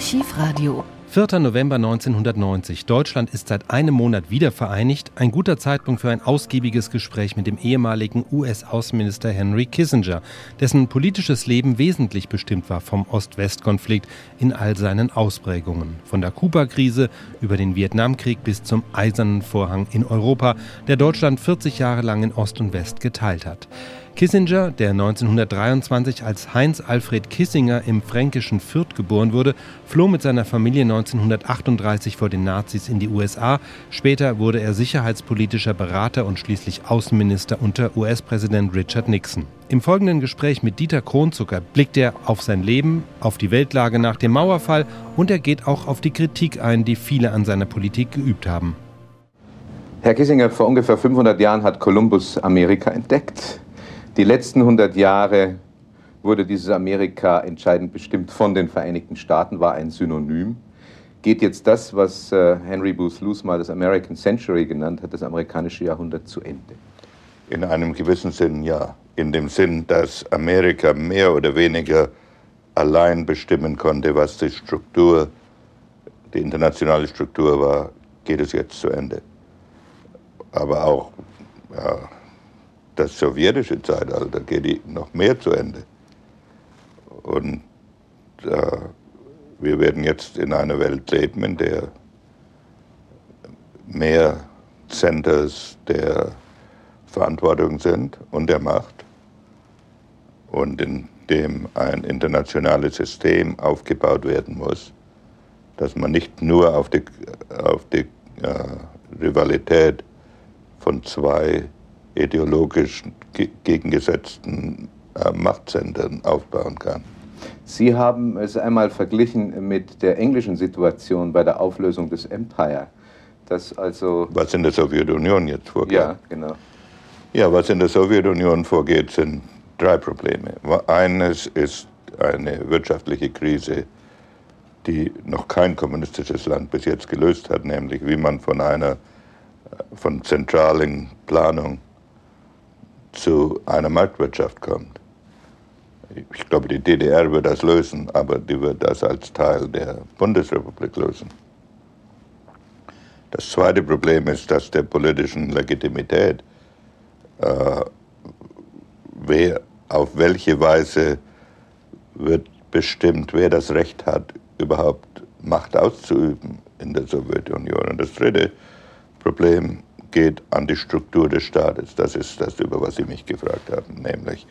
Archivradio. 4. November 1990. Deutschland ist seit einem Monat wieder vereinigt. Ein guter Zeitpunkt für ein ausgiebiges Gespräch mit dem ehemaligen US-Außenminister Henry Kissinger, dessen politisches Leben wesentlich bestimmt war vom Ost-West-Konflikt in all seinen Ausprägungen. Von der Kuba-Krise über den Vietnamkrieg bis zum Eisernen Vorhang in Europa, der Deutschland 40 Jahre lang in Ost und West geteilt hat. Kissinger, der 1923 als Heinz Alfred Kissinger im fränkischen Fürth geboren wurde, floh mit seiner Familie 1938 vor den Nazis in die USA. Später wurde er sicherheitspolitischer Berater und schließlich Außenminister unter US-Präsident Richard Nixon. Im folgenden Gespräch mit Dieter Kronzucker blickt er auf sein Leben, auf die Weltlage nach dem Mauerfall und er geht auch auf die Kritik ein, die viele an seiner Politik geübt haben. Herr Kissinger, vor ungefähr 500 Jahren hat Kolumbus Amerika entdeckt. Die letzten 100 Jahre wurde dieses Amerika entscheidend bestimmt von den Vereinigten Staaten, war ein Synonym. Geht jetzt das, was äh, Henry Booth Luce mal das American Century genannt hat, das amerikanische Jahrhundert zu Ende? In einem gewissen Sinn ja. In dem Sinn, dass Amerika mehr oder weniger allein bestimmen konnte, was die Struktur, die internationale Struktur war, geht es jetzt zu Ende. Aber auch ja, das sowjetische Zeitalter geht noch mehr zu Ende. Und äh, wir werden jetzt in einer Welt leben, in der mehr Centers der Verantwortung sind und der Macht und in dem ein internationales System aufgebaut werden muss, dass man nicht nur auf die, auf die äh, Rivalität von zwei ideologisch gegengesetzten äh, Machtzentren aufbauen kann. Sie haben es einmal verglichen mit der englischen Situation bei der Auflösung des Empire. Das also was in der Sowjetunion jetzt vorgeht. Ja, genau. Ja, was in der Sowjetunion vorgeht, sind drei Probleme. Eines ist eine wirtschaftliche Krise, die noch kein kommunistisches Land bis jetzt gelöst hat, nämlich wie man von einer von zentralen Planung zu einer Marktwirtschaft kommt. Ich glaube, die DDR wird das lösen, aber die wird das als Teil der Bundesrepublik lösen. Das zweite Problem ist das der politischen Legitimität. Äh, wer, auf welche Weise wird bestimmt, wer das Recht hat, überhaupt Macht auszuüben in der Sowjetunion. Und das dritte Problem geht an die Struktur des Staates. Das ist das, über was Sie mich gefragt haben, nämlich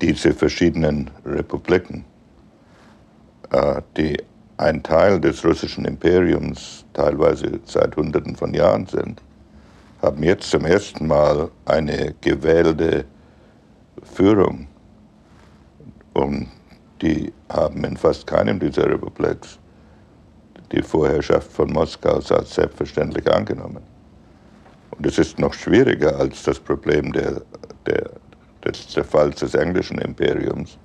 diese verschiedenen Republiken, äh, die ein Teil des russischen Imperiums teilweise seit Hunderten von Jahren sind, haben jetzt zum ersten Mal eine gewählte Führung. Und die haben in fast keinem dieser Republiks die Vorherrschaft von Moskau als selbstverständlich angenommen. Es ist noch schwieriger als das Problem der, der, des Zerfalls des englischen Imperiums.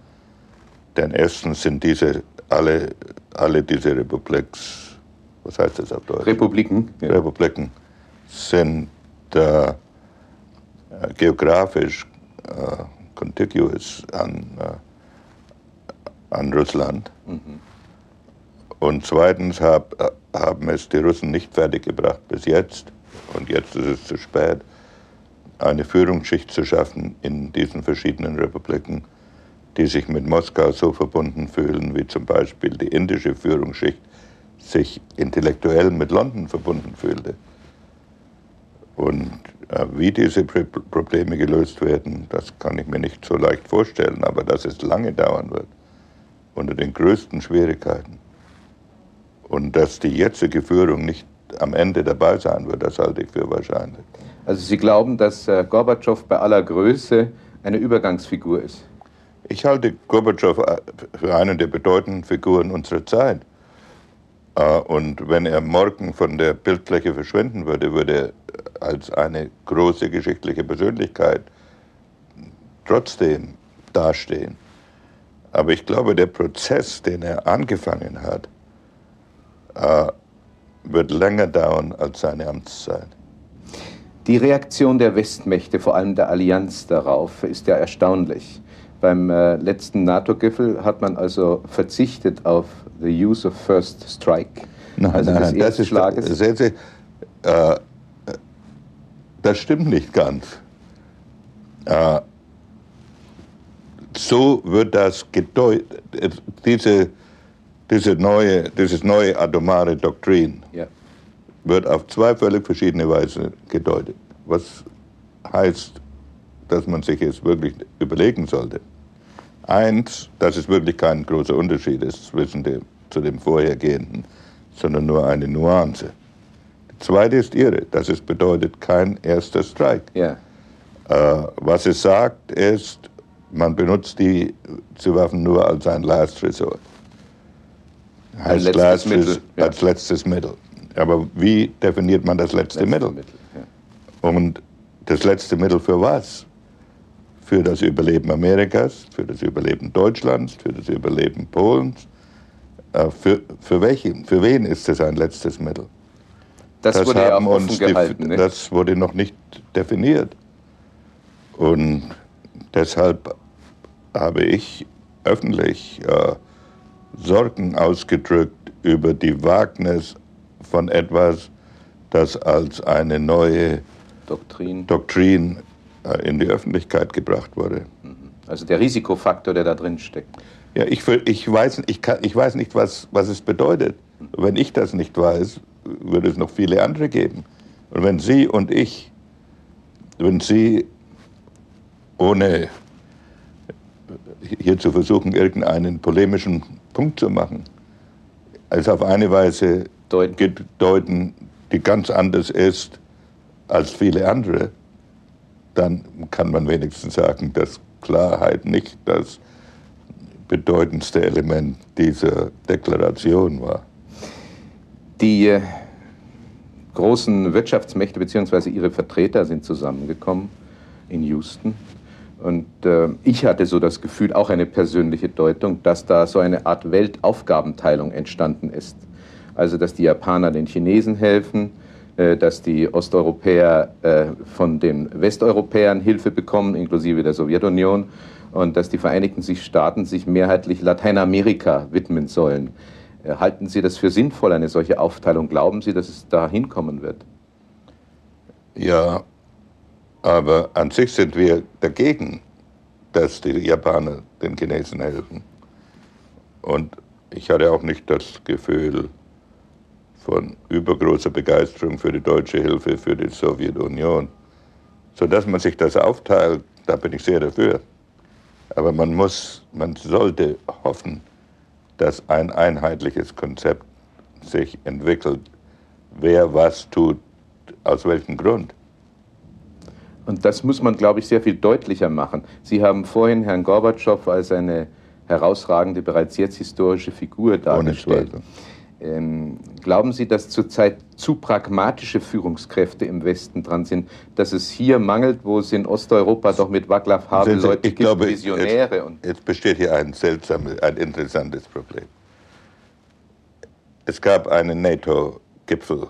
Denn erstens sind diese alle, alle diese Republiks, was heißt das auf Deutsch? Republiken. Ja. Republiken sind äh, geografisch äh, contiguous an, äh, an Russland. Mhm. Und zweitens hab, haben es die Russen nicht fertiggebracht bis jetzt, und jetzt ist es zu spät, eine Führungsschicht zu schaffen in diesen verschiedenen Republiken, die sich mit Moskau so verbunden fühlen, wie zum Beispiel die indische Führungsschicht sich intellektuell mit London verbunden fühlte. Und äh, wie diese Probleme gelöst werden, das kann ich mir nicht so leicht vorstellen, aber dass es lange dauern wird, unter den größten Schwierigkeiten. Und dass die jetzige Führung nicht am Ende dabei sein wird, das halte ich für wahrscheinlich. Also Sie glauben, dass äh, Gorbatschow bei aller Größe eine Übergangsfigur ist? Ich halte Gorbatschow äh, für eine der bedeutenden Figuren unserer Zeit. Äh, und wenn er morgen von der Bildfläche verschwinden würde, würde er als eine große geschichtliche Persönlichkeit trotzdem dastehen. Aber ich glaube, der Prozess, den er angefangen hat, wird länger dauern als seine Amtszeit. Die Reaktion der Westmächte, vor allem der Allianz darauf, ist ja erstaunlich. Beim äh, letzten NATO-Gipfel hat man also verzichtet auf the use of first strike. Nein, also nein, das ist, sehen Sie, äh, das stimmt nicht ganz. Äh, so wird das gedeutet. Diese, diese neue, dieses neue atomare Doktrin ja. wird auf zwei völlig verschiedene Weisen gedeutet. Was heißt, dass man sich jetzt wirklich überlegen sollte. Eins, dass es wirklich kein großer Unterschied ist zwischen dem, zu dem vorhergehenden, sondern nur eine Nuance. Die zweite ist ihre, dass es bedeutet kein erster Strike. Ja. Äh, was es sagt, ist, man benutzt die Waffen nur als ein Last Resort. Heißt letztes Last Mittel, ja. als letztes Mittel. Aber wie definiert man das letzte, letzte Mittel? Mittel ja. Und das letzte Mittel für was? Für das Überleben Amerikas, für das Überleben Deutschlands, für das Überleben Polens. Äh, für, für, welchen, für wen ist das ein letztes Mittel? Das, das wurde ja auch offen gehalten. Ne? Das wurde noch nicht definiert. Und deshalb habe ich öffentlich äh, Sorgen ausgedrückt über die Wagnis von etwas, das als eine neue Doktrin, Doktrin äh, in die Öffentlichkeit gebracht wurde. Mhm. Also der Risikofaktor, der da drin steckt. Ja, ich, ich, weiß, ich, kann, ich weiß nicht, was, was es bedeutet. Wenn ich das nicht weiß, würde es noch viele andere geben. Und wenn Sie und ich, wenn Sie ohne hier zu versuchen, irgendeinen polemischen Punkt zu machen, als auf eine Weise deuten, deuten die ganz anders ist als viele andere, dann kann man wenigstens sagen, dass Klarheit nicht das bedeutendste Element dieser Deklaration war. Die äh, großen Wirtschaftsmächte bzw. ihre Vertreter sind zusammengekommen in Houston und äh, ich hatte so das Gefühl, auch eine persönliche Deutung, dass da so eine Art Weltaufgabenteilung entstanden ist. Also, dass die Japaner den Chinesen helfen, äh, dass die Osteuropäer äh, von den Westeuropäern Hilfe bekommen, inklusive der Sowjetunion, und dass die Vereinigten Staaten sich mehrheitlich Lateinamerika widmen sollen. Äh, halten Sie das für sinnvoll, eine solche Aufteilung? Glauben Sie, dass es da hinkommen wird? Ja, aber an sich sind wir dagegen, dass die Japaner den Chinesen helfen. Und ich hatte auch nicht das Gefühl von übergroßer Begeisterung für die deutsche Hilfe für die Sowjetunion. Sodass man sich das aufteilt, da bin ich sehr dafür. Aber man muss, man sollte hoffen, dass ein einheitliches Konzept sich entwickelt, wer was tut, aus welchem Grund. Und das muss man, glaube ich, sehr viel deutlicher machen. Sie haben vorhin Herrn Gorbatschow als eine herausragende, bereits jetzt historische Figur dargestellt. Ähm, glauben Sie, dass zurzeit zu pragmatische Führungskräfte im Westen dran sind, dass es hier mangelt, wo es in Osteuropa doch mit Václav Havel Leute gibt, glaube, Visionäre? Jetzt, jetzt besteht hier ein seltsames, ein interessantes Problem. Es gab einen NATO-Gipfel,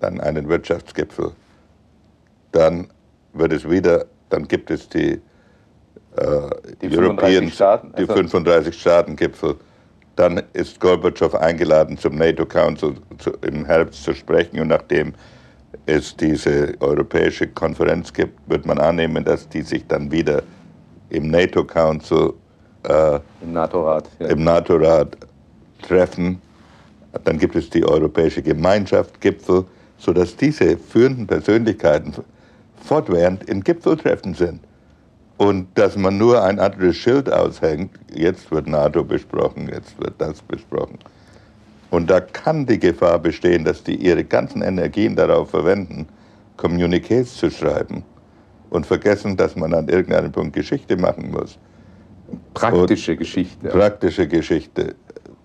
dann einen Wirtschaftsgipfel, dann wird es wieder, dann gibt es die, äh, die 35 Staaten, die 35 also Staaten-Gipfel. Dann ist Gorbatschow eingeladen, zum NATO Council zu, im Herbst zu sprechen. Und nachdem es diese europäische Konferenz gibt, wird man annehmen, dass die sich dann wieder im NATO Council, äh, im NATO-Rat ja. NATO treffen. Dann gibt es die Europäische Gemeinschaft, Gipfel, sodass diese führenden Persönlichkeiten fortwährend in Gipfeltreffen sind. Und dass man nur ein anderes Schild aushängt, jetzt wird NATO besprochen, jetzt wird das besprochen. Und da kann die Gefahr bestehen, dass die ihre ganzen Energien darauf verwenden, Kommuniqués zu schreiben und vergessen, dass man an irgendeinem Punkt Geschichte machen muss. Praktische und Geschichte. Praktische Geschichte.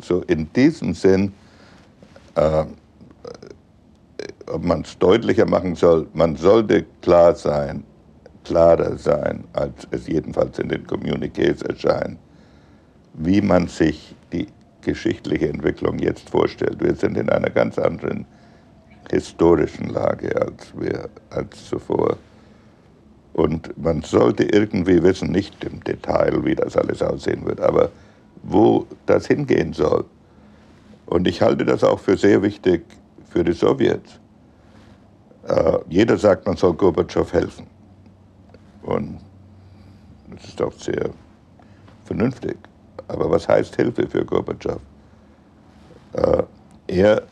So in diesem Sinn äh, ob man es deutlicher machen soll, man sollte klar sein, klarer sein, als es jedenfalls in den Communiqués erscheint, wie man sich die geschichtliche Entwicklung jetzt vorstellt. Wir sind in einer ganz anderen historischen Lage als wir als zuvor. Und man sollte irgendwie wissen, nicht im Detail, wie das alles aussehen wird, aber wo das hingehen soll. Und ich halte das auch für sehr wichtig für die Sowjets. Äh, jeder sagt, man soll Gorbatschow helfen. Und das ist auch sehr vernünftig. Aber was heißt Hilfe für Gorbatschow? Äh, er,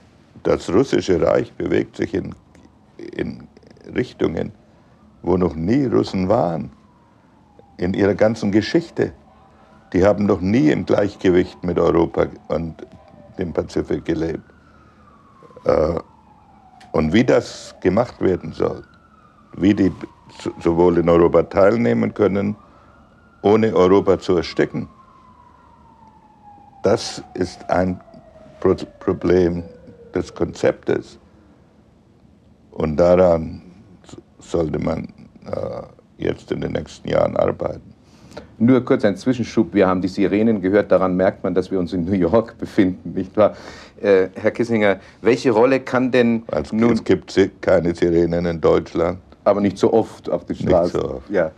das russische Reich bewegt sich in, in Richtungen, wo noch nie Russen waren, in ihrer ganzen Geschichte. Die haben noch nie im Gleichgewicht mit Europa und dem Pazifik gelebt. Äh, und wie das gemacht werden soll, wie die sowohl in Europa teilnehmen können, ohne Europa zu ersticken, das ist ein Problem des Konzeptes. Und daran sollte man äh, jetzt in den nächsten Jahren arbeiten. Nur kurz ein Zwischenschub. Wir haben die Sirenen gehört. Daran merkt man, dass wir uns in New York befinden, nicht wahr? Äh, Herr Kissinger, welche Rolle kann denn also, nun... Es gibt keine Sirenen in Deutschland. Aber nicht so oft auf der Straße. Nicht so oft. Ja.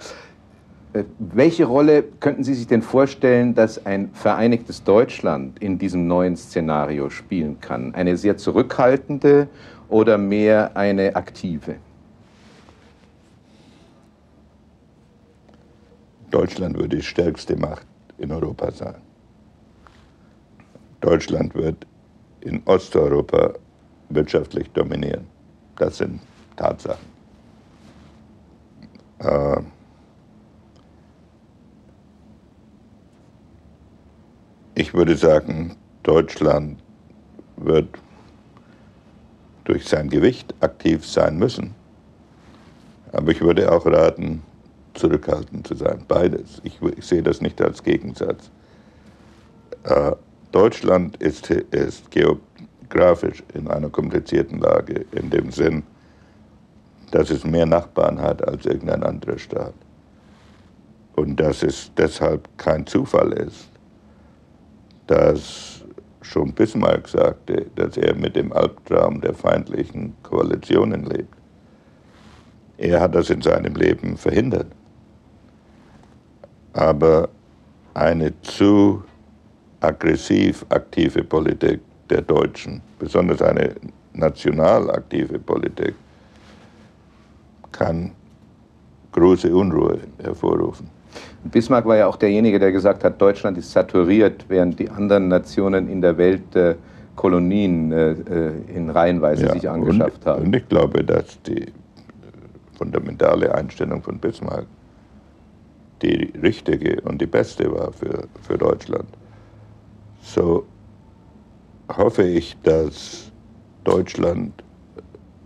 Äh, welche Rolle könnten Sie sich denn vorstellen, dass ein vereinigtes Deutschland in diesem neuen Szenario spielen kann? Eine sehr zurückhaltende oder mehr eine aktive? Deutschland wird die stärkste Macht in Europa sein. Deutschland wird in Osteuropa wirtschaftlich dominieren. Das sind Tatsachen. Äh, ich würde sagen, Deutschland wird durch sein Gewicht aktiv sein müssen. Aber ich würde auch raten, zurückhaltend zu sein. Beides. Ich, ich sehe das nicht als Gegensatz. Äh, Deutschland ist, ist geografisch in einer komplizierten Lage, in dem Sinn, dass es mehr Nachbarn hat als irgendein anderer Staat. Und dass es deshalb kein Zufall ist, dass schon Bismarck sagte, dass er mit dem Albtraum der feindlichen Koalitionen lebt. Er hat das in seinem Leben verhindert. Aber eine zu aggressiv aktive Politik der Deutschen, besonders eine national aktive Politik, kann große Unruhe hervorrufen. Bismarck war ja auch derjenige, der gesagt hat, Deutschland ist saturiert, während die anderen Nationen in der Welt äh, Kolonien äh, äh in Reihenweise ja, sich angeschafft und, haben. Und ich glaube, dass die äh, fundamentale Einstellung von Bismarck die richtige und die beste war für, für Deutschland. So hoffe ich, dass Deutschland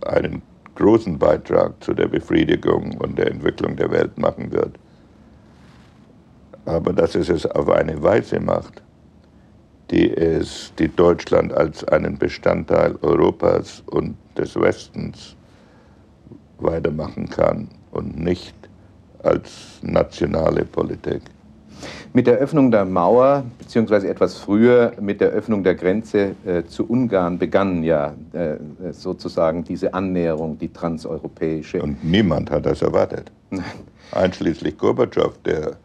einen großen Beitrag zu der Befriedigung und der Entwicklung der Welt machen wird. Aber dass es es auf eine Weise macht, die es, die Deutschland als einen Bestandteil Europas und des Westens weitermachen kann und nicht als nationale Politik. Mit der Öffnung der Mauer, beziehungsweise etwas früher mit der Öffnung der Grenze äh, zu Ungarn, begann ja äh, sozusagen diese Annäherung, die transeuropäische. Und niemand hat das erwartet. Einschließlich Gorbatschow, der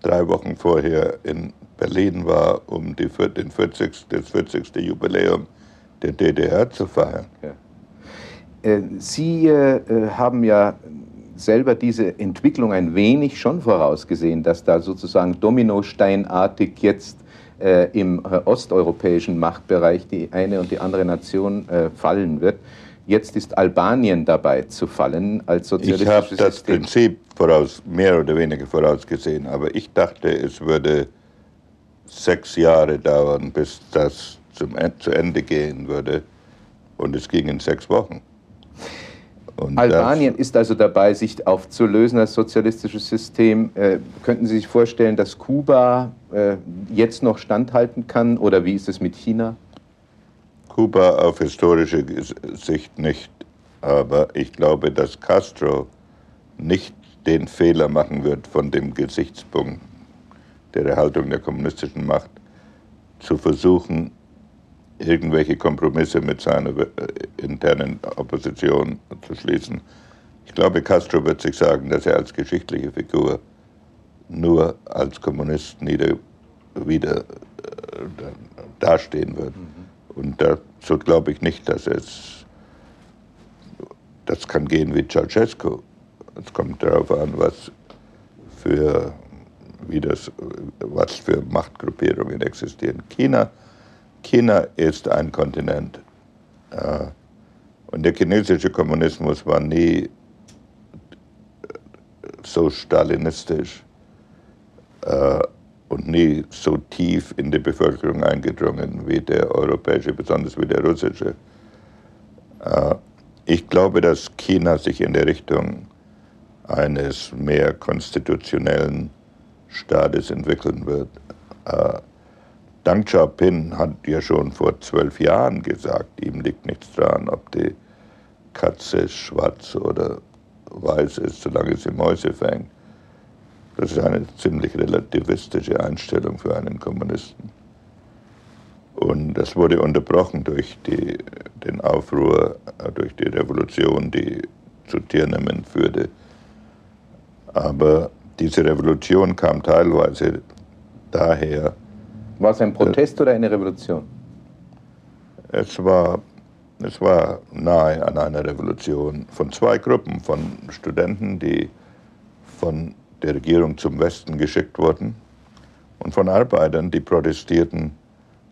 drei Wochen vorher in Berlin war, um die, den 40, das 40. Jubiläum der DDR zu feiern. Ja. Äh, Sie äh, haben ja selber diese Entwicklung ein wenig schon vorausgesehen, dass da sozusagen dominosteinartig jetzt äh, im äh, osteuropäischen Machtbereich die eine und die andere Nation äh, fallen wird. Jetzt ist Albanien dabei zu fallen als sozialistisches Ich habe das System. Prinzip voraus, mehr oder weniger vorausgesehen, aber ich dachte, es würde sechs Jahre dauern, bis das zum, zu Ende gehen würde. Und es ging in sechs Wochen. Und Albanien ist also dabei, sich aufzulösen als sozialistisches System. Äh, könnten Sie sich vorstellen, dass Kuba äh, jetzt noch standhalten kann oder wie ist es mit China? Kuba auf historische Sicht nicht, aber ich glaube, dass Castro nicht den Fehler machen wird, von dem Gesichtspunkt der Erhaltung der kommunistischen Macht zu versuchen, irgendwelche Kompromisse mit seiner äh, internen Opposition zu schließen. Ich glaube, Castro wird sich sagen, dass er als geschichtliche Figur nur als Kommunist nieder, wieder äh, dastehen wird. Mhm. Und dazu glaube ich nicht, dass es, das kann gehen wie Ceausescu. Es kommt darauf an, was für, wie das, was für Machtgruppierungen existieren. China, China ist ein Kontinent. Äh, und der chinesische Kommunismus war nie so stalinistisch äh, und nie so tief in die Bevölkerung eingedrungen wie der europäische, besonders wie der russische. Äh, ich glaube, dass China sich in der Richtung eines mehr konstitutionellen Staates entwickeln wird. Äh, Deng Xiaoping hat ja schon vor zwölf Jahren gesagt, ihm liegt nichts daran, ob die Katze schwarz oder weiß ist, solange sie Mäuse fängt. Das ist eine ziemlich relativistische Einstellung für einen Kommunisten. Und das wurde unterbrochen durch die, den Aufruhr, durch die Revolution, die zu Tiananmen führte. Aber diese Revolution kam teilweise daher. War es ein Protest oder eine Revolution? Es war, es war nahe an einer Revolution von zwei Gruppen von Studenten, die von der Regierung zum Westen geschickt wurden und von Arbeitern, die protestierten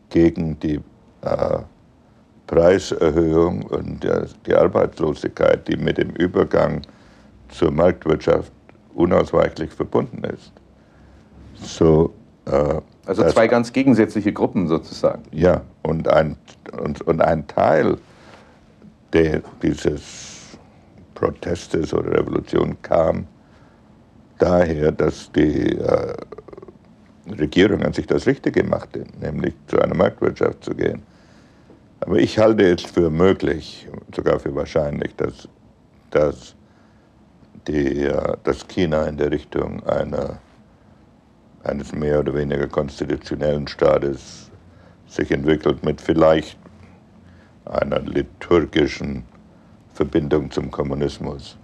gegen die äh, Preiserhöhung und äh, die Arbeitslosigkeit, die mit dem Übergang zur Marktwirtschaft unausweichlich verbunden ist. So, äh, also zwei ganz gegensätzliche Gruppen sozusagen. Ja, und ein, und, und ein Teil der, dieses Protestes oder Revolution kam daher, dass die äh, Regierung an sich das Richtige machte, nämlich zu einer Marktwirtschaft zu gehen. Aber ich halte es für möglich, sogar für wahrscheinlich, dass, dass, die, äh, dass China in der Richtung einer, eines mehr oder weniger konstitutionellen Staates sich entwickelt mit vielleicht einer liturgischen Verbindung zum Kommunismus.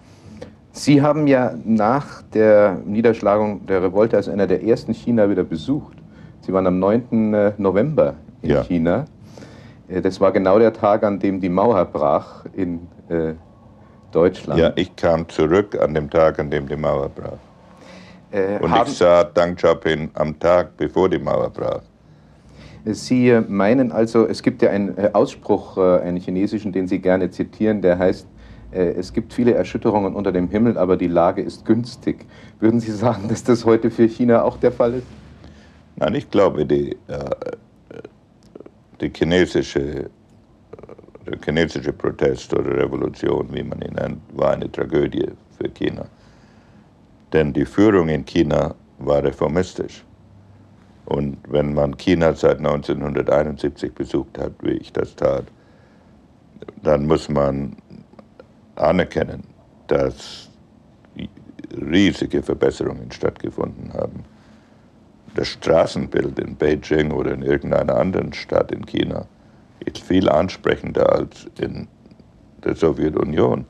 Sie haben ja nach der Niederschlagung der Revolte als einer der ersten China wieder besucht. Sie waren am 9. Äh, November in ja. China. Äh, das war genau der Tag, an dem die Mauer brach in äh, Deutschland. Ja, ich kam zurück an dem Tag, an dem die Mauer brach. Äh, Und ich sah Deng Xiaoping am Tag, bevor die Mauer brach. Sie meinen also, es gibt ja einen Ausspruch, einen chinesischen, den Sie gerne zitieren, der heißt, äh, es gibt viele Erschütterungen unter dem Himmel, aber die Lage ist günstig. Würden Sie sagen, dass das heute für China auch der Fall ist? Nein, ich glaube, die, äh, die chinesische, der chinesische Protest oder Revolution, wie man ihn nennt, war eine Tragödie für China. Denn die Führung in China war reformistisch. Und wenn man China seit 1971 besucht hat, wie ich das tat, dann muss man anerkennen, dass riesige Verbesserungen stattgefunden haben. Das Straßenbild in Beijing oder in irgendeiner anderen Stadt in China ist viel ansprechender als in der Sowjetunion.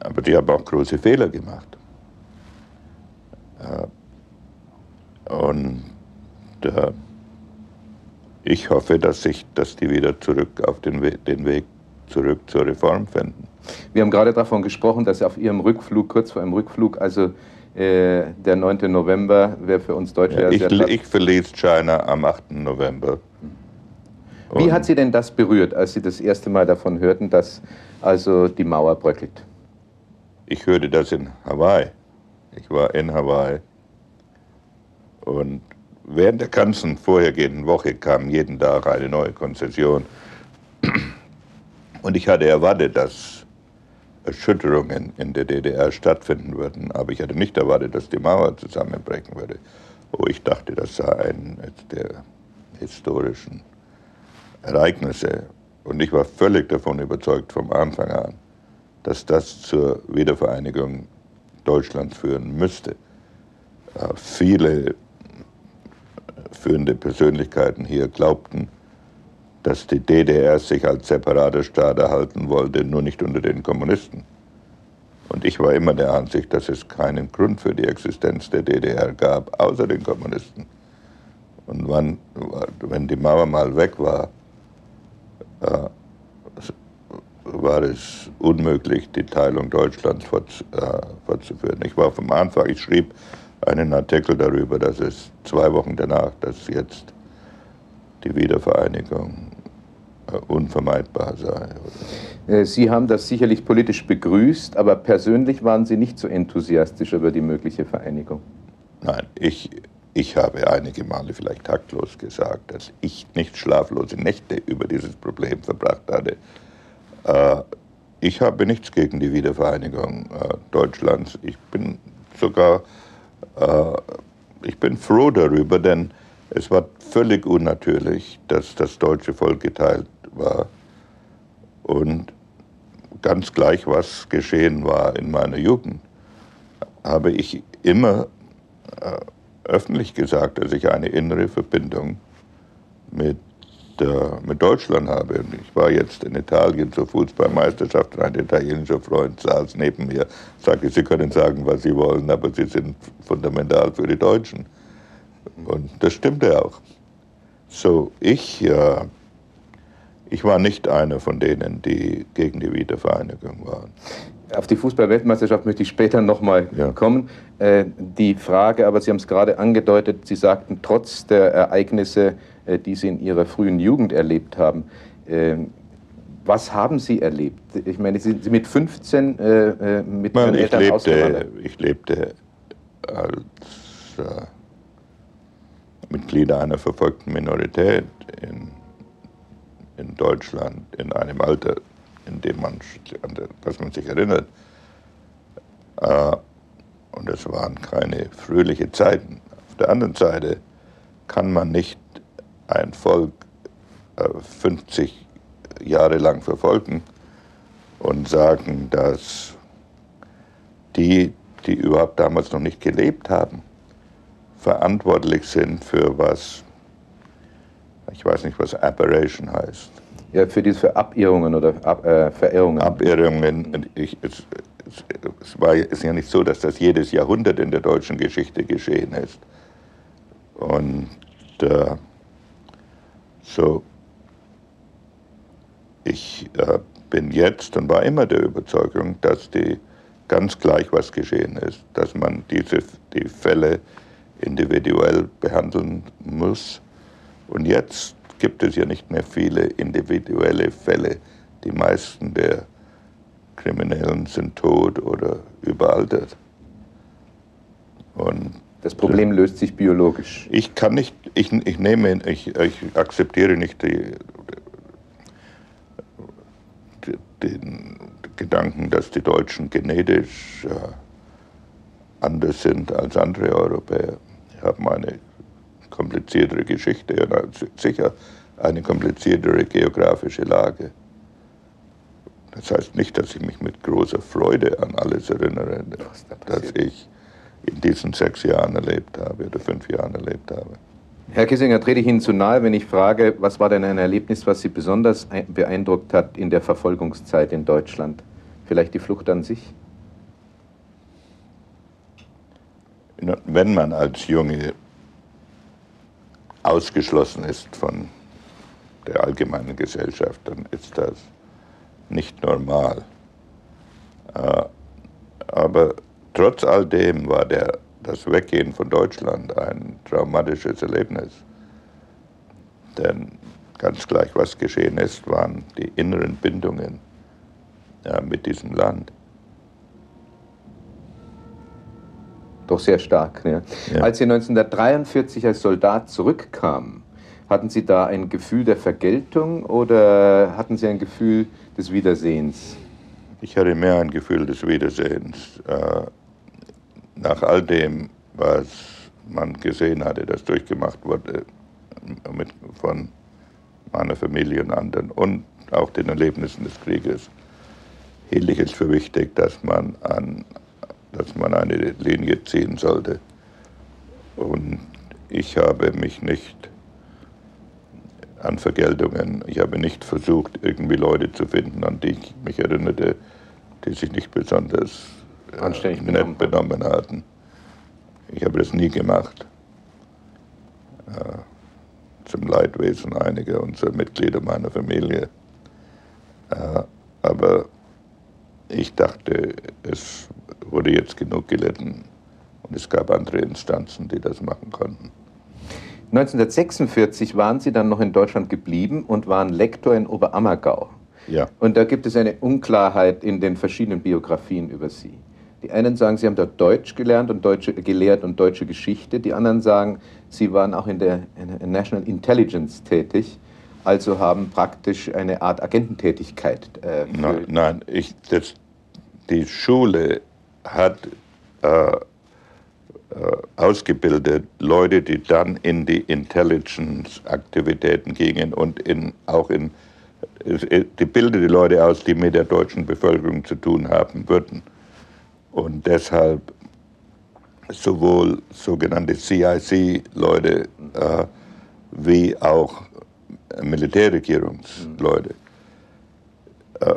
Aber die haben auch große Fehler gemacht. Äh, und äh, ich hoffe, dass, sich, dass die wieder zurück auf den, We den Weg zurück zur Reform finden. Wir haben gerade davon gesprochen, dass auf Ihrem Rückflug, kurz vor Ihrem Rückflug, also äh, der 9. November wäre für uns Deutsche ja, ich, sehr ich verließ China am 8. November. Wie Und hat Sie denn das berührt, als Sie das erste Mal davon hörten, dass also die Mauer bröckelt? Ich hörte das in Hawaii. Ich war in Hawaii. Und während der ganzen vorhergehenden Woche kam jeden Tag eine neue Konzession. Und ich hatte erwartet, dass Erschütterungen in der DDR stattfinden würden, aber ich hatte nicht erwartet, dass die Mauer zusammenbrechen würde. Oh, ich dachte, das sei ein der historischen Ereignisse. Und ich war völlig davon überzeugt vom Anfang an, dass das zur Wiedervereinigung Deutschlands führen müsste. Äh, viele führende Persönlichkeiten hier glaubten, dass die DDR sich als separater Staat erhalten wollte, nur nicht unter den Kommunisten. Und ich war immer der Ansicht, dass es keinen Grund für die Existenz der DDR gab, außer den Kommunisten. Und wann, wenn die Mauer mal weg war, äh, war es unmöglich, die Teilung Deutschlands äh, fortzuführen. Ich war vom Anfang, ich schrieb einen Artikel darüber, dass es zwei Wochen danach, dass jetzt die Wiedervereinigung äh, unvermeidbar sei. Äh, Sie haben das sicherlich politisch begrüßt, aber persönlich waren Sie nicht so enthusiastisch über die mögliche Vereinigung. Nein, ich, ich habe einige Male vielleicht taktlos gesagt, dass ich nicht schlaflose Nächte über dieses Problem verbracht hatte. Äh, ich habe nichts gegen die Wiedervereinigung Deutschlands. Ich bin sogar, ich bin froh darüber, denn es war völlig unnatürlich, dass das deutsche Volk geteilt war. Und ganz gleich, was geschehen war in meiner Jugend, habe ich immer äh, öffentlich gesagt, dass ich eine innere Verbindung mit, äh, mit Deutschland habe. Und ich war jetzt in Italien zur Fußballmeisterschaft und ein italienischer Freund saß neben mir, sagte, Sie können sagen, was Sie wollen, aber Sie sind fundamental für die Deutschen. Und das stimmte auch. So, ich äh, ich war nicht einer von denen, die gegen die Wiedervereinigung waren. Auf die Fußball-Weltmeisterschaft möchte ich später nochmal ja. kommen. Äh, die Frage, aber Sie haben es gerade angedeutet, Sie sagten, trotz der Ereignisse, die Sie in Ihrer frühen Jugend erlebt haben, äh, was haben Sie erlebt? Ich meine, Sie sind mit 15 äh, äh, mit Ihren Eltern lebte. Ich lebte als äh, Mitglied einer verfolgten Minorität in in Deutschland in einem Alter, in dem man, an das man sich erinnert. Äh, und es waren keine fröhliche Zeiten. Auf der anderen Seite kann man nicht ein Volk 50 äh, Jahre lang verfolgen und sagen, dass die, die überhaupt damals noch nicht gelebt haben, verantwortlich sind für was ich weiß nicht, was Aberration heißt. Ja, für diese Abirrungen oder Ab, äh, Verirrungen. Abirrungen. Ich, es, es, es war, ist ja nicht so, dass das jedes Jahrhundert in der deutschen Geschichte geschehen ist. Und äh, so, ich äh, bin jetzt und war immer der Überzeugung, dass die ganz gleich, was geschehen ist, dass man diese die Fälle individuell behandeln muss und jetzt gibt es ja nicht mehr viele individuelle Fälle. Die meisten der Kriminellen sind tot oder überaltert. Und das Problem löst sich biologisch. Ich kann nicht, ich, ich nehme, ich, ich akzeptiere nicht die, den Gedanken, dass die Deutschen genetisch äh, anders sind als andere Europäer. Ich habe meine kompliziertere Geschichte, ja, sicher eine kompliziertere geografische Lage. Das heißt nicht, dass ich mich mit großer Freude an alles erinnere, das ich in diesen sechs Jahren erlebt habe oder fünf Jahren erlebt habe. Herr Kissinger, trete ich Ihnen zu nahe, wenn ich frage, was war denn ein Erlebnis, was Sie besonders beeindruckt hat in der Verfolgungszeit in Deutschland? Vielleicht die Flucht an sich? Wenn man als junge ausgeschlossen ist von der allgemeinen Gesellschaft, dann ist das nicht normal. Äh, aber trotz all dem war der, das Weggehen von Deutschland ein traumatisches Erlebnis. Denn ganz gleich, was geschehen ist, waren die inneren Bindungen ja, mit diesem Land. Doch sehr stark. Ja. Ja. Als Sie 1943 als Soldat zurückkamen, hatten Sie da ein Gefühl der Vergeltung oder hatten Sie ein Gefühl des Wiedersehens? Ich hatte mehr ein Gefühl des Wiedersehens. Nach all dem, was man gesehen hatte, das durchgemacht wurde mit, von meiner Familie und anderen und auch den Erlebnissen des Krieges, hielt ich es für wichtig, dass man an dass man eine Linie ziehen sollte. Und ich habe mich nicht an Vergeltungen, ich habe nicht versucht, irgendwie Leute zu finden, an die ich mich erinnerte, die sich nicht besonders anständig benommen, nicht benommen hatten. Ich habe das nie gemacht. Äh, zum Leidwesen einiger unserer Mitglieder meiner Familie. Äh, aber ich dachte, es wurde jetzt genug gelitten und es gab andere Instanzen, die das machen konnten. 1946 waren Sie dann noch in Deutschland geblieben und waren Lektor in Oberammergau. Ja. Und da gibt es eine Unklarheit in den verschiedenen Biografien über Sie. Die einen sagen, Sie haben dort Deutsch gelernt und Deutsche, gelehrt und deutsche Geschichte. Die anderen sagen, Sie waren auch in der, National Intelligence tätig, also haben praktisch eine Art Agententätigkeit. Äh, nein, nein ich, das, die Schule hat äh, äh, ausgebildet Leute, die dann in die Intelligence-Aktivitäten gingen und in, auch in, die bildete Leute aus, die mit der deutschen Bevölkerung zu tun haben würden. Und deshalb sowohl sogenannte CIC-Leute äh, wie auch Militärregierungsleute. Äh,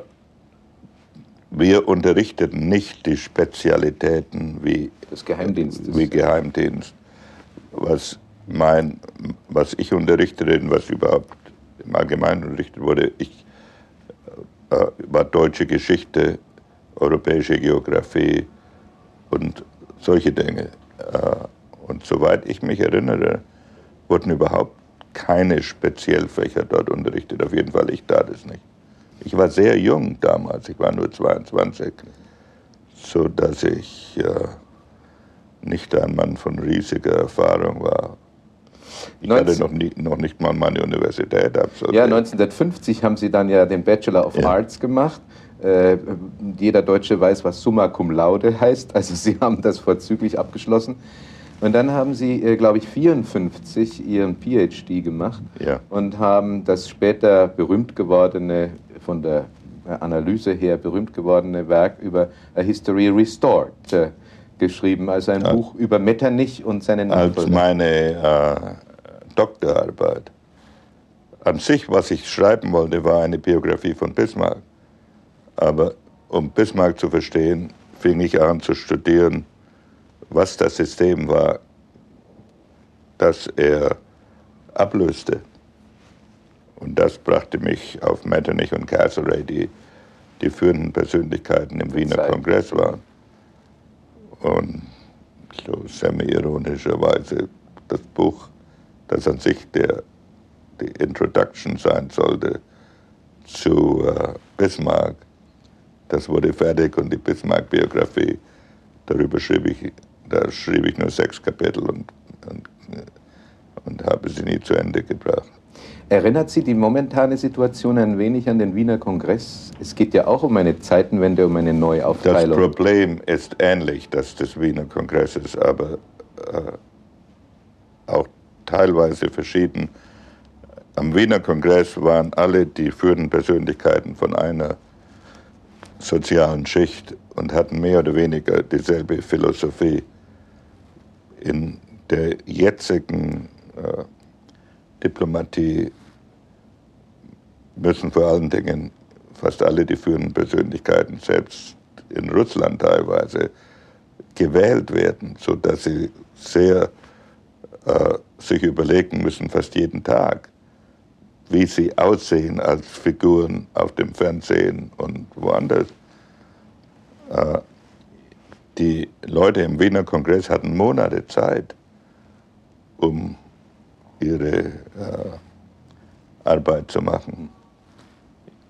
wir unterrichteten nicht die Spezialitäten wie, des Geheimdienstes. wie Geheimdienst. Was, mein, was ich unterrichtete und was überhaupt im Allgemeinen unterrichtet wurde, ich äh, war deutsche Geschichte, europäische Geografie und solche Dinge. Äh, und soweit ich mich erinnere, wurden überhaupt keine Speziellfächer dort unterrichtet. Auf jeden Fall, ich tat es nicht. Ich war sehr jung damals, ich war nur 22, so dass ich äh, nicht ein Mann von riesiger Erfahrung war. Ich 19, hatte noch, nie, noch, nicht mal meine Universität absolviert. Ja, 1950 haben Sie dann ja den Bachelor of ja. Arts gemacht. Äh, jeder Deutsche weiß, was Summa Cum Laude heißt. Also Sie haben das vorzüglich abgeschlossen. Und dann haben Sie, äh, glaube ich, 54 Ihren PhD gemacht ja. und haben das später berühmt gewordene, von der Analyse her berühmt gewordene Werk über A History Restored äh, geschrieben, also ein ja. Buch über Metternich und seine Nachfolger. Als meine äh, Doktorarbeit. An sich, was ich schreiben wollte, war eine Biografie von Bismarck. Aber um Bismarck zu verstehen, fing ich an zu studieren, was das System war, das er ablöste. Und das brachte mich auf Metternich und Castlereagh, die die führenden Persönlichkeiten im Wiener Zeit. Kongress waren. Und so semi-ironischerweise das Buch, das an sich der, die Introduction sein sollte zu äh, Bismarck, das wurde fertig und die Bismarck-Biografie, darüber schrieb ich, da schrieb ich nur sechs Kapitel und, und, und habe sie nie zu Ende gebracht. Erinnert Sie die momentane Situation ein wenig an den Wiener Kongress? Es geht ja auch um eine Zeitenwende, um eine Neuaufteilung. Das Problem ist ähnlich, das des Wiener Kongresses, aber äh, auch teilweise verschieden. Am Wiener Kongress waren alle die führenden Persönlichkeiten von einer sozialen Schicht und hatten mehr oder weniger dieselbe Philosophie. In der jetzigen äh, Diplomatie müssen vor allen Dingen fast alle die führenden Persönlichkeiten, selbst in Russland teilweise, gewählt werden, sodass sie sehr äh, sich überlegen müssen, fast jeden Tag, wie sie aussehen als Figuren auf dem Fernsehen und woanders. Äh, die Leute im Wiener Kongress hatten Monate Zeit, um ihre äh, Arbeit zu machen.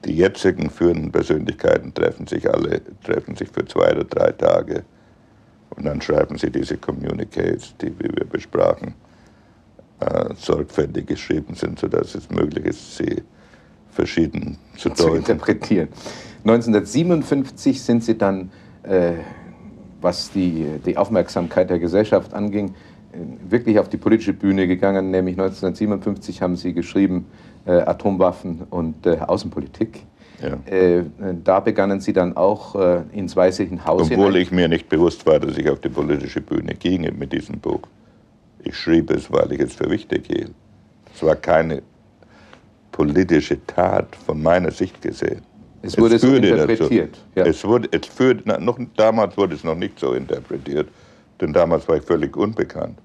Die jetzigen führenden Persönlichkeiten treffen sich alle, treffen sich für zwei oder drei Tage und dann schreiben sie diese Communiques, die, wir besprachen, äh, sorgfältig geschrieben sind, sodass es möglich ist, sie verschieden zu, zu interpretieren. 1957 sind Sie dann, äh, was die, die Aufmerksamkeit der Gesellschaft anging, äh, wirklich auf die politische Bühne gegangen, nämlich 1957 haben Sie geschrieben äh, Atomwaffen und äh, Außenpolitik. Ja. Äh, da begannen Sie dann auch äh, ins Weiße Haus. Obwohl ich mir nicht bewusst war, dass ich auf die politische Bühne ginge mit diesem Buch. Ich schrieb es, weil ich es für wichtig hielt. Es war keine politische Tat von meiner Sicht gesehen. Es wurde es so interpretiert. Ja. Es wurde, es führte, noch, damals wurde es noch nicht so interpretiert, denn damals war ich völlig unbekannt.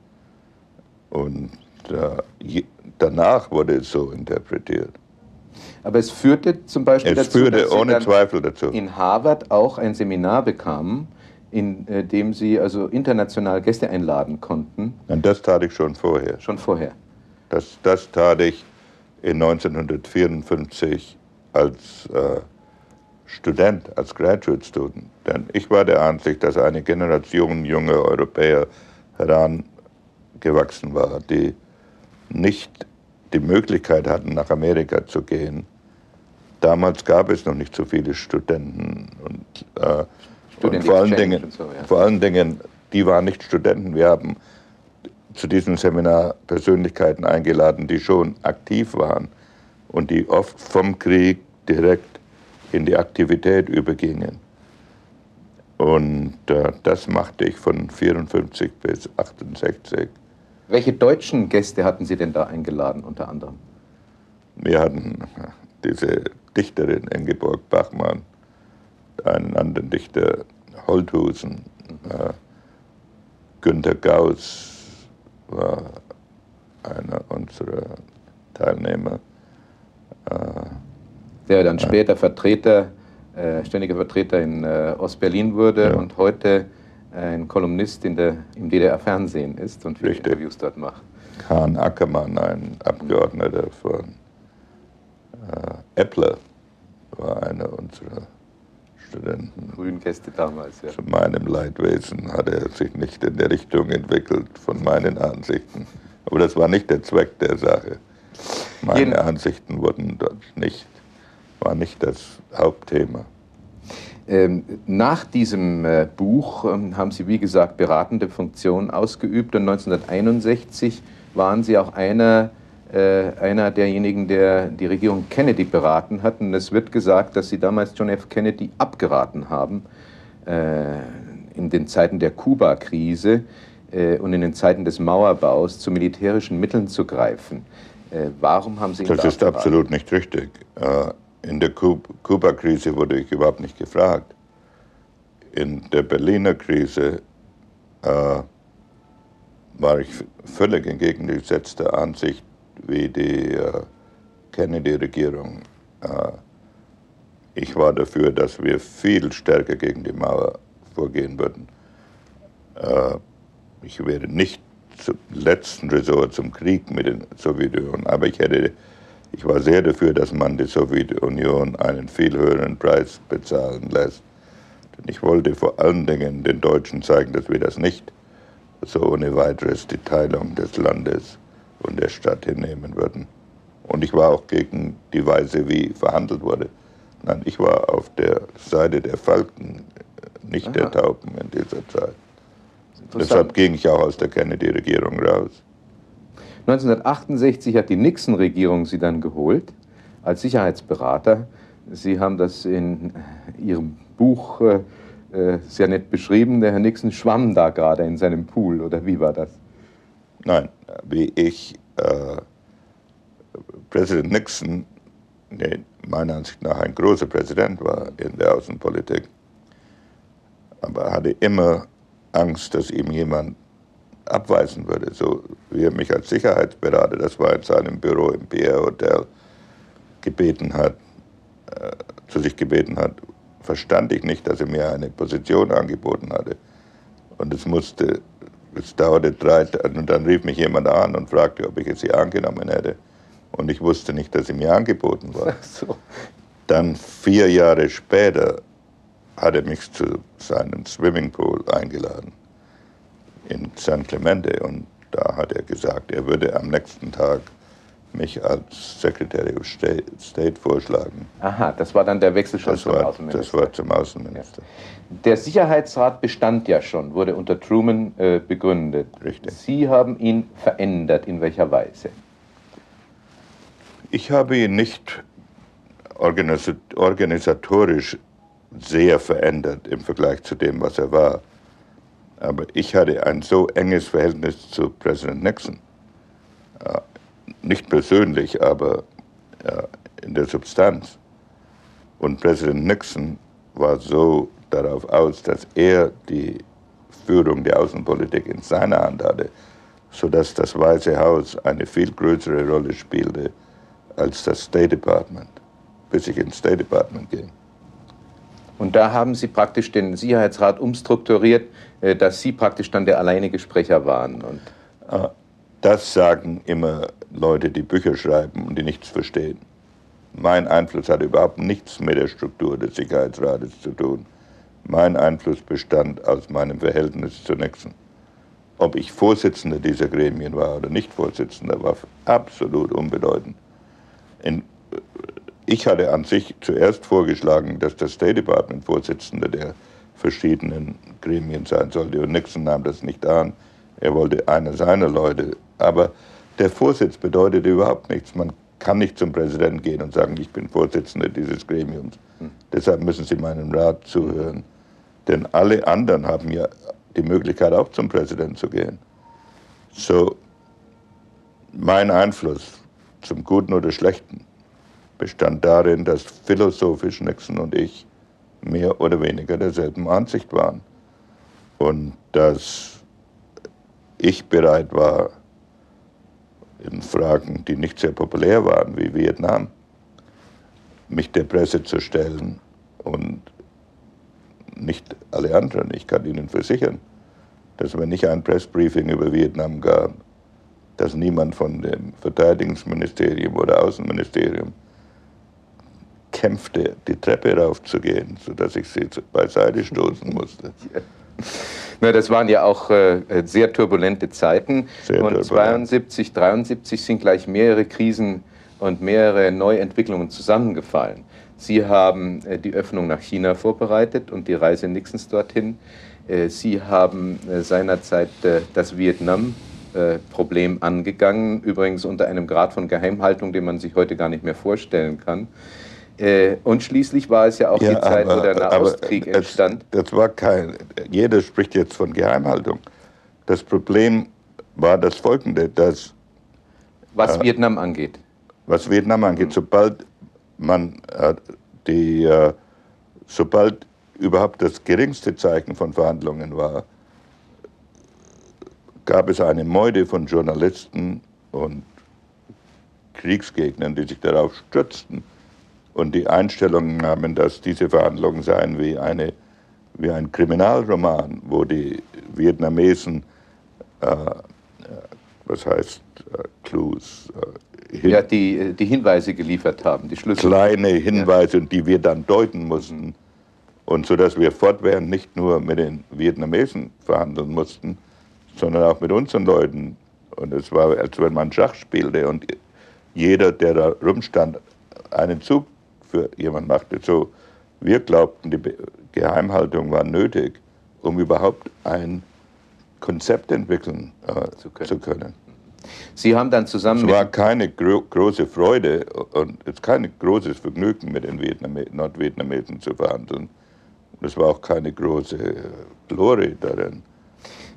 Und äh, danach wurde es so interpretiert. Aber es führte zum Beispiel es dazu, führte dass ohne Zweifel dazu. in Harvard auch ein Seminar bekamen, in äh, dem Sie also international Gäste einladen konnten. Und das tat ich schon vorher. Schon vorher. Das, das tat ich in 1954 als äh, Student, als Graduate Student. Denn ich war der Ansicht, dass eine Generation junger Europäer herangewachsen war, die nicht die Möglichkeit hatten, nach Amerika zu gehen. Damals gab es noch nicht so viele Studenten. Und, äh, und vor, allen Dingen, so, ja. vor allen Dingen, die waren nicht Studenten. Wir haben zu diesem Seminar Persönlichkeiten eingeladen, die schon aktiv waren und die oft vom Krieg direkt in die Aktivität übergingen. Und äh, das machte ich von 54 bis 68. Welche deutschen Gäste hatten Sie denn da eingeladen, unter anderem? Wir hatten diese Dichterin Ingeborg Bachmann, einen anderen Dichter Holthusen, äh, Günter Gauss war einer unserer Teilnehmer. Äh, Der dann später Vertreter, äh, ständiger Vertreter in äh, Ostberlin wurde ja. und heute ein Kolumnist in der, im DDR-Fernsehen ist und viele Richtig. Interviews dort macht. Kahn Ackermann, ein Abgeordneter von äh, Eppler, war einer unserer Studenten. Grünen Gäste damals, ja. Zu meinem Leidwesen hat er sich nicht in der Richtung entwickelt von meinen Ansichten. Aber das war nicht der Zweck der Sache. Meine Jeden Ansichten wurden dort nicht, war nicht das Hauptthema. Ähm, nach diesem äh, Buch ähm, haben Sie, wie gesagt, beratende Funktion ausgeübt und 1961 waren Sie auch einer, einer derjenigen, der die Regierung Kennedy beraten hat. Und es wird gesagt, dass Sie damals John F. Kennedy abgeraten haben, äh, in den Zeiten der Kuba-Krise und in den Zeiten des Mauerbaus zu militärischen Mitteln zu greifen. Warum haben Sie ihn Das ist absolut nicht richtig. In der Kuba-Krise wurde ich überhaupt nicht gefragt. In der Berliner Krise äh, war ich völlig entgegengesetzter Ansicht wie die äh, Kennedy-Regierung. Äh, ich war dafür, dass wir viel stärker gegen die Mauer vorgehen würden. Äh, ich wäre nicht zum letzten Resort zum Krieg mit den Sowjetunion, aber ich hätte ich war sehr dafür, dass man die Sowjetunion einen viel höheren Preis bezahlen lässt. Denn ich wollte vor allen Dingen den Deutschen zeigen, dass wir das nicht so ohne weiteres die Teilung des Landes und der Stadt hinnehmen würden. Und ich war auch gegen die Weise, wie verhandelt wurde. Nein, ich war auf der Seite der Falken, nicht Aha. der Tauben in dieser Zeit. Deshalb ging ich auch aus der Kennedy-Regierung raus. 1968 hat die Nixon-Regierung sie dann geholt als Sicherheitsberater. Sie haben das in Ihrem Buch äh, äh, sehr nett beschrieben. Der Herr Nixon schwamm da gerade in seinem Pool, oder wie war das? Nein, wie ich, äh, Präsident Nixon, der meiner Ansicht nach ein großer Präsident war in der Außenpolitik, aber hatte immer Angst, dass ihm jemand abweisen würde, so wie er mich als Sicherheitsberater, das war in seinem Büro im Pierre Hotel, gebeten hat, äh, zu sich gebeten hat, verstand ich nicht, dass er mir eine Position angeboten hatte. Und es musste, es dauerte drei, und dann rief mich jemand an und fragte, ob ich sie angenommen hätte. Und ich wusste nicht, dass sie mir angeboten war. So. Dann vier Jahre später hat er mich zu seinem Swimmingpool eingeladen in San Clemente und da hat er gesagt, er würde am nächsten Tag mich als Secretary of State, vorschlagen. Aha, das war dann der Wechselschritt zum Außenminister. Das war zum Außenminister. Ja. Der Sicherheitsrat bestand ja schon, wurde unter Truman äh, begründet. Richtig. Sie haben ihn verändert. In welcher Weise? Ich habe ihn nicht organisatorisch sehr verändert im Vergleich zu dem, was er war. Aber ich hatte ein so enges Verhältnis zu Präsident Nixon. Nicht persönlich, aber in der Substanz. Und Präsident Nixon war so darauf aus, dass er die Führung der Außenpolitik in seiner Hand hatte, sodass das Weiße Haus eine viel größere Rolle spielte als das State Department, bis ich ins State Department ging. Und da haben Sie praktisch den Sicherheitsrat umstrukturiert, äh, dass Sie praktisch dann der alleinige Sprecher waren. Und ah, das sagen immer Leute, die Bücher schreiben und die nichts verstehen. Mein Einfluss hatte überhaupt nichts mit der Struktur des Sicherheitsrates zu tun. Mein Einfluss bestand aus meinem Verhältnis zu Nixon. Ob ich Vorsitzender dieser Gremien war oder nicht Vorsitzender, war absolut unbedeutend. In, ich hatte an sich zuerst vorgeschlagen, dass das State Department Vorsitzender der verschiedenen Gremien sein sollte. Und Nixon nahm das nicht an. Er wollte einer seiner Leute. Aber der Vorsitz bedeutet überhaupt nichts. Man kann nicht zum Präsidenten gehen und sagen, ich bin Vorsitzender dieses Gremiums. Hm. Deshalb müssen Sie meinem Rat zuhören. Denn alle anderen haben ja die Möglichkeit, auch zum Präsidenten zu gehen. So, mein Einfluss zum Guten oder Schlechten bestand darin, dass philosophisch Nixon und ich mehr oder weniger derselben Ansicht waren. Und dass ich bereit war, in Fragen, die nicht sehr populär waren, wie Vietnam, mich der Presse zu stellen und nicht alle anderen. Ich kann Ihnen versichern, dass wenn ich ein Pressbriefing über Vietnam gab, dass niemand von dem Verteidigungsministerium oder Außenministerium kämpfte, die Treppe raufzugehen, sodass ich sie beiseite stoßen musste. Na, das waren ja auch äh, sehr turbulente Zeiten. Sehr und turbulent. 72, 73 sind gleich mehrere Krisen und mehrere Neuentwicklungen zusammengefallen. Sie haben äh, die Öffnung nach China vorbereitet und die Reise Nixons dorthin. Äh, Sie haben äh, seinerzeit das Vietnam-Problem angegangen, übrigens unter einem Grad von Geheimhaltung, den man sich heute gar nicht mehr vorstellen kann. Und schließlich war es ja auch ja, die Zeit, aber, wo der Nahostkrieg entstand. Das war kein. Jeder spricht jetzt von Geheimhaltung. Das Problem war das folgende: dass. Was äh, Vietnam angeht. Was Vietnam angeht, sobald man äh, die, äh, sobald überhaupt das geringste Zeichen von Verhandlungen war, gab es eine Meute von Journalisten und Kriegsgegnern, die sich darauf stürzten und die Einstellungen nahmen, dass diese Verhandlungen seien wie, eine, wie ein Kriminalroman, wo die Vietnamesen, äh, äh was heißt äh, Clues, äh, hin ja, die, die Hinweise geliefert haben, die Schlüssel. Kleine Hinweise, ja. die wir dann deuten mussten. Und so dass wir fortwährend nicht nur mit den Vietnamesen verhandeln mussten, sondern auch mit unseren Leuten. Und es war, als wenn man Schach spielte und jeder, der da rumstand, einen Zug für jemanden machte. So, wir glaubten, die Geheimhaltung war nötig, um überhaupt ein Konzept entwickeln äh, zu können. Zu können. Sie haben dann zusammen. Es war keine gro große Freude und es kein großes Vergnügen, mit den Vietnam Nordvietnamesen zu verhandeln. Und es war auch keine große äh, Glorie darin.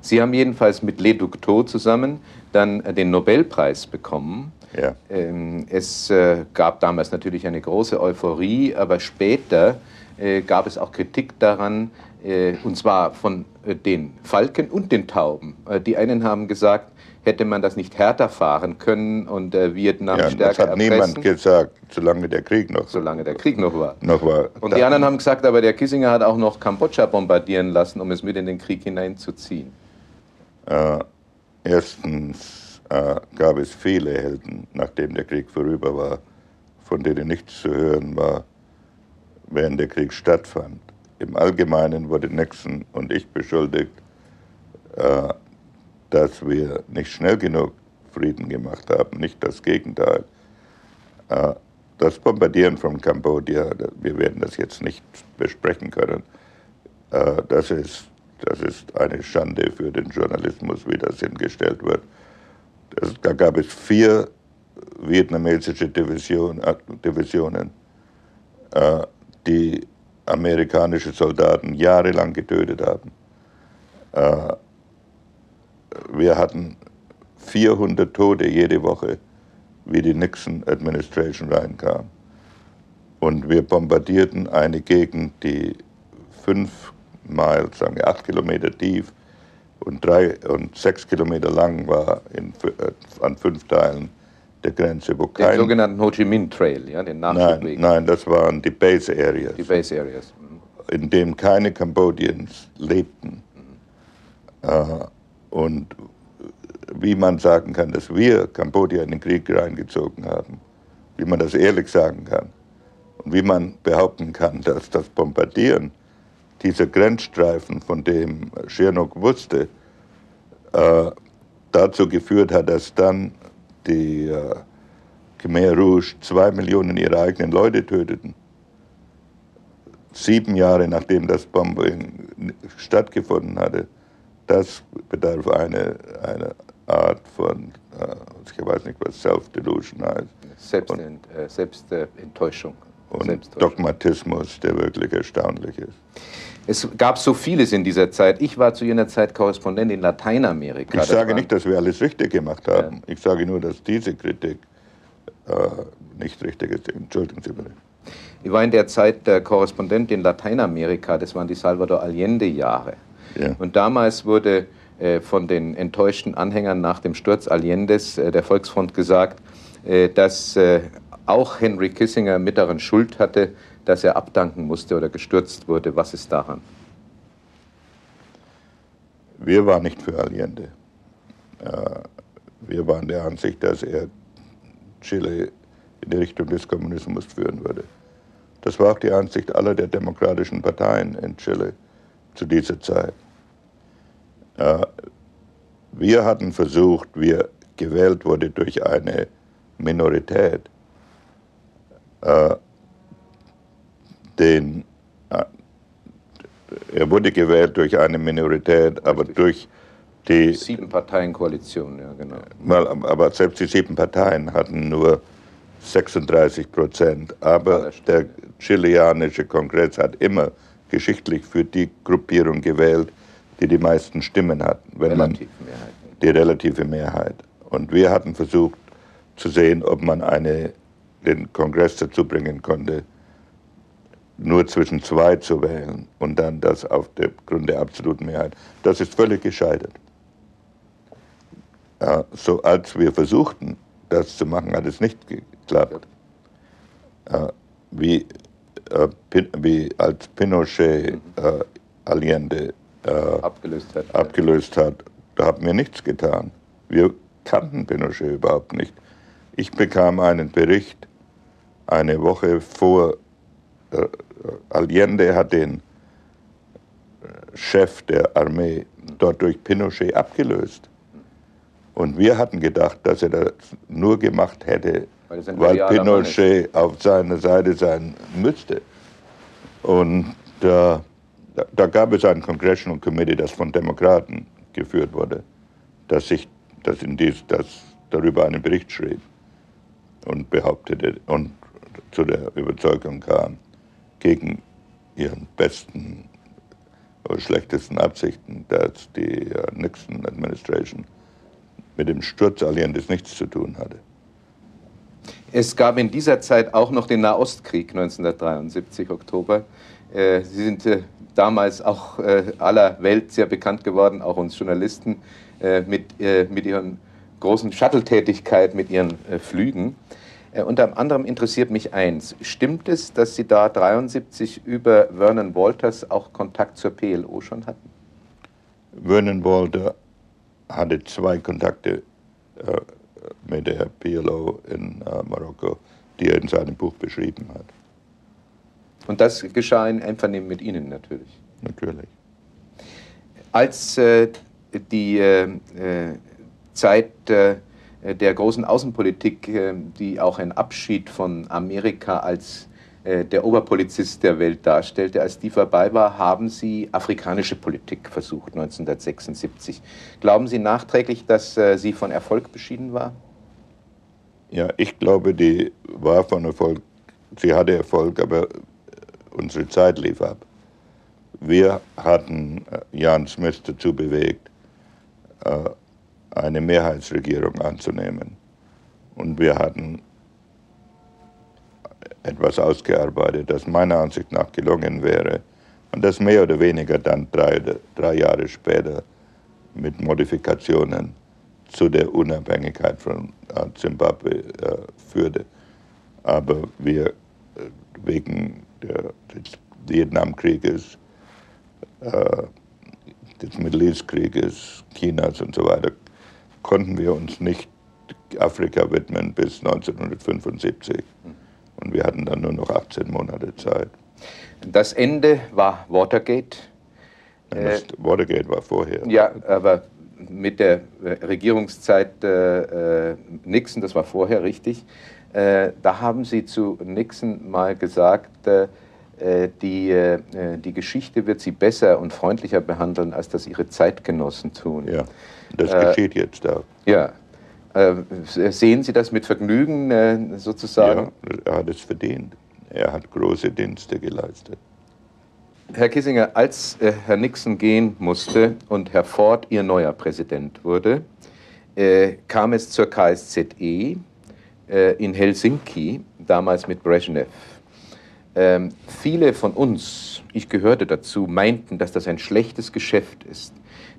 Sie haben jedenfalls mit Le Duc Tho zusammen dann äh, den Nobelpreis bekommen. Ja. Ähm, es äh, gab damals natürlich eine große Euphorie, aber später gab es auch Kritik daran, und zwar von den Falken und den Tauben. Die einen haben gesagt, hätte man das nicht härter fahren können und äh, Vietnam ja, stärker Das hat erpressen. niemand gesagt, solange der Krieg noch Solange der Krieg noch war. Noch war. Und die anderen haben gesagt, aber der Kissinger hat auch noch Kambodscha bombardieren lassen, um es mit in den Krieg hineinzuziehen. Äh, erstens äh, gab es viele Helden, nachdem der Krieg vorüber war, von denen nichts zu hören war, während der Krieg stattfand. Im Allgemeinen wurde Nixon und ich beschuldigt, äh, dass wir nicht schnell genug Frieden gemacht haben, nicht das Gegenteil. Äh, das Bombardieren von Kambodscha, wir werden das jetzt nicht besprechen können, das ist, das ist eine Schande für den Journalismus, wie das hingestellt wird. Das, da gab es vier vietnamesische Division, äh, Divisionen, die amerikanische Soldaten jahrelang getötet haben wir hatten 400 Tote jede Woche, wie die Nixon Administration reinkam. Und wir bombardierten eine Gegend, die fünf Meilen, sagen wir acht Kilometer tief und drei und sechs Kilometer lang war in, äh, an fünf Teilen der Grenze, wo kein... Den sogenannten Ho Chi Minh Trail, ja, den Nachschubweg. Nein, nein, das waren die Base Areas. Die Base Areas. Mhm. In dem keine Cambodians lebten. Mhm. Äh, und wie man sagen kann, dass wir Kambodscha in den Krieg reingezogen haben, wie man das ehrlich sagen kann und wie man behaupten kann, dass das Bombardieren dieser Grenzstreifen, von dem Sihanouk wusste, äh, dazu geführt hat, dass dann die äh, Khmer Rouge zwei Millionen ihrer eigenen Leute töteten. Sieben Jahre nachdem das Bombing stattgefunden hatte. Das bedarf eine, eine Art von, äh, ich weiß nicht, was Self-Delusion heißt. Selbstent, äh, Selbstenttäuschung. Und Dogmatismus, der wirklich erstaunlich ist. Es gab so vieles in dieser Zeit. Ich war zu jener Zeit Korrespondent in Lateinamerika. Ich sage nicht, dass wir alles richtig gemacht haben. Ja. Ich sage nur, dass diese Kritik äh, nicht richtig ist. Entschuldigen Sie bitte. Ich war in der Zeit der Korrespondent in Lateinamerika. Das waren die Salvador Allende-Jahre. Ja. Und damals wurde äh, von den enttäuschten Anhängern nach dem Sturz Allendes äh, der Volksfront gesagt, äh, dass äh, auch Henry Kissinger mit daran Schuld hatte, dass er abdanken musste oder gestürzt wurde. Was ist daran? Wir waren nicht für Allende. Äh, wir waren der Ansicht, dass er Chile in die Richtung des Kommunismus führen würde. Das war auch die Ansicht aller der demokratischen Parteien in Chile zu dieser Zeit. Äh, wir hatten versucht, wir gewählt wurde durch eine Minorität, äh, den, äh, er wurde gewählt durch eine Minorität, aber durch die sieben Parteien Koalition, ja genau. Mal, aber selbst die sieben Parteien hatten nur 36 Prozent. Aber der chilianische Kongress hat immer geschichtlich für die Gruppierung gewählt, die die meisten Stimmen hatten. Wenn man die relative Mehrheit. Und wir hatten versucht zu sehen, ob man eine, den Kongress dazu bringen konnte, nur zwischen zwei zu wählen und dann das auf dem Grund der absoluten Mehrheit. Das ist völlig gescheitert. Ja, so als wir versuchten, das zu machen, hat es nicht geklappt. Ja, wie, äh, wie als Pinochet äh, Allende äh, abgelöst, hat, abgelöst hat, da haben wir nichts getan. Wir kannten Pinochet überhaupt nicht. Ich bekam einen Bericht eine Woche vor Allende hat den äh, Chef der Armee dort durch Pinochet abgelöst. Und wir hatten gedacht, dass er das nur gemacht hätte, weil, weil Pinochet auf seiner Seite sein müsste. Und äh, da gab es ein Congressional Committee, das von Demokraten geführt wurde, das, sich, das, in dies, das darüber einen Bericht schrieb und behauptete und zu der Überzeugung kam, gegen ihren besten oder schlechtesten Absichten, dass die uh, Nixon Administration mit dem Sturz Allianz nichts zu tun hatte. Es gab in dieser Zeit auch noch den Nahostkrieg 1973, Oktober. Äh, Sie sind äh, damals auch äh, aller Welt sehr bekannt geworden, auch uns Journalisten, mit, mit ihren großen Shuttle-Tätigkeit, mit ihren Flügen. Äh, unter anderem interessiert mich eins. Stimmt es, dass Sie da 73 über Vernon Walters auch Kontakt zur PLO schon hatten? Vernon Walter hatte zwei Kontakte äh, mit der PLO in äh, Marokko, die er in seinem Buch beschrieben hat. Und das geschah in Einvernehmen mit Ihnen natürlich? Natürlich. Als äh, die äh, äh, Zeit der großen Außenpolitik, äh, die auch ein Abschied von Amerika als äh, der Oberpolizist der Welt darstellte. Als die vorbei war, haben Sie afrikanische Politik versucht 1976. Glauben Sie nachträglich, dass sie von Erfolg beschieden war? Ja, ich glaube, die war von Erfolg. Sie hatte Erfolg, aber unsere Zeit lief ab. Wir hatten Jan Smith dazu bewegt, eine Mehrheitsregierung anzunehmen. Und wir hatten etwas ausgearbeitet, das meiner Ansicht nach gelungen wäre und das mehr oder weniger dann drei, drei Jahre später mit Modifikationen zu der Unabhängigkeit von äh, Zimbabwe äh, führte. Aber wir äh, wegen des Vietnamkrieges, äh, des Middle East Krieges, Chinas und so weiter, konnten wir uns nicht Afrika widmen bis 1975. Und wir hatten dann nur noch 18 Monate Zeit. Das Ende war Watergate. Das Watergate war vorher. Ja, aber mit der Regierungszeit äh, Nixon, das war vorher richtig, äh, da haben Sie zu Nixon mal gesagt, äh, die, äh, die Geschichte wird Sie besser und freundlicher behandeln, als das Ihre Zeitgenossen tun. Ja, das äh, geschieht jetzt auch. Ja. Äh, sehen Sie das mit Vergnügen sozusagen? Ja, er hat es verdient. Er hat große Dienste geleistet. Herr Kissinger, als äh, Herr Nixon gehen musste und Herr Ford Ihr neuer Präsident wurde, äh, kam es zur KSZE äh, in Helsinki, damals mit Brezhnev. Ähm, viele von uns, ich gehörte dazu, meinten, dass das ein schlechtes Geschäft ist,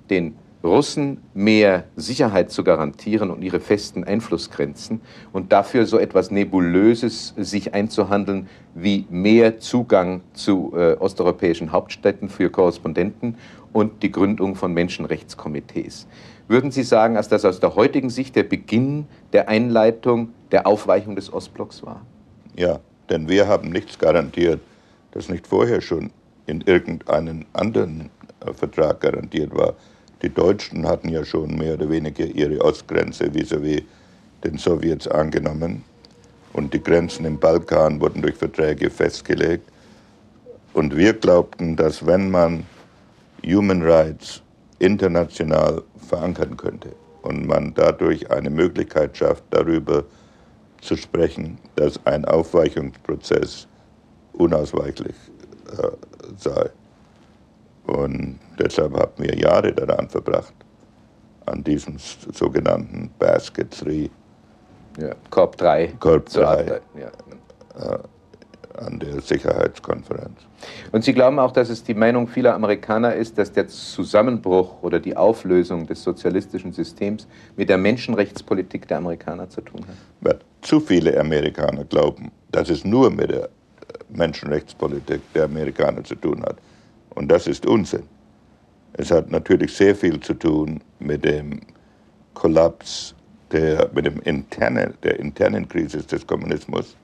den Russen mehr Sicherheit zu garantieren und ihre festen Einflussgrenzen und dafür so etwas Nebulöses sich einzuhandeln wie mehr Zugang zu äh, osteuropäischen Hauptstädten für Korrespondenten und die Gründung von Menschenrechtskomitees. Würden Sie sagen, dass das aus der heutigen Sicht der Beginn der Einleitung der Aufweichung des Ostblocks war? Ja, denn wir haben nichts garantiert, das nicht vorher schon in irgendeinem anderen äh, Vertrag garantiert war. Die Deutschen hatten ja schon mehr oder weniger ihre Ostgrenze vis-à-vis -vis den Sowjets angenommen. Und die Grenzen im Balkan wurden durch Verträge festgelegt. Und wir glaubten, dass wenn man Human Rights international verankern könnte und man dadurch eine Möglichkeit schafft, darüber zu sprechen, dass ein Aufweichungsprozess unausweichlich äh, sei, und deshalb haben wir Jahre daran verbracht, an diesem sogenannten Basket 3. Ja, Korb 3. Korb 3. Ja. Äh, an der Sicherheitskonferenz. Und Sie glauben auch, dass es die Meinung vieler Amerikaner ist, dass der Zusammenbruch oder die Auflösung des sozialistischen Systems mit der Menschenrechtspolitik der Amerikaner zu tun hat? Zu viele Amerikaner glauben, dass es nur mit der Menschenrechtspolitik der Amerikaner zu tun hat. Und das ist Unsinn. Es hat natürlich sehr viel zu tun mit dem Kollaps der, mit dem internen, der internen Krise des Kommunismus.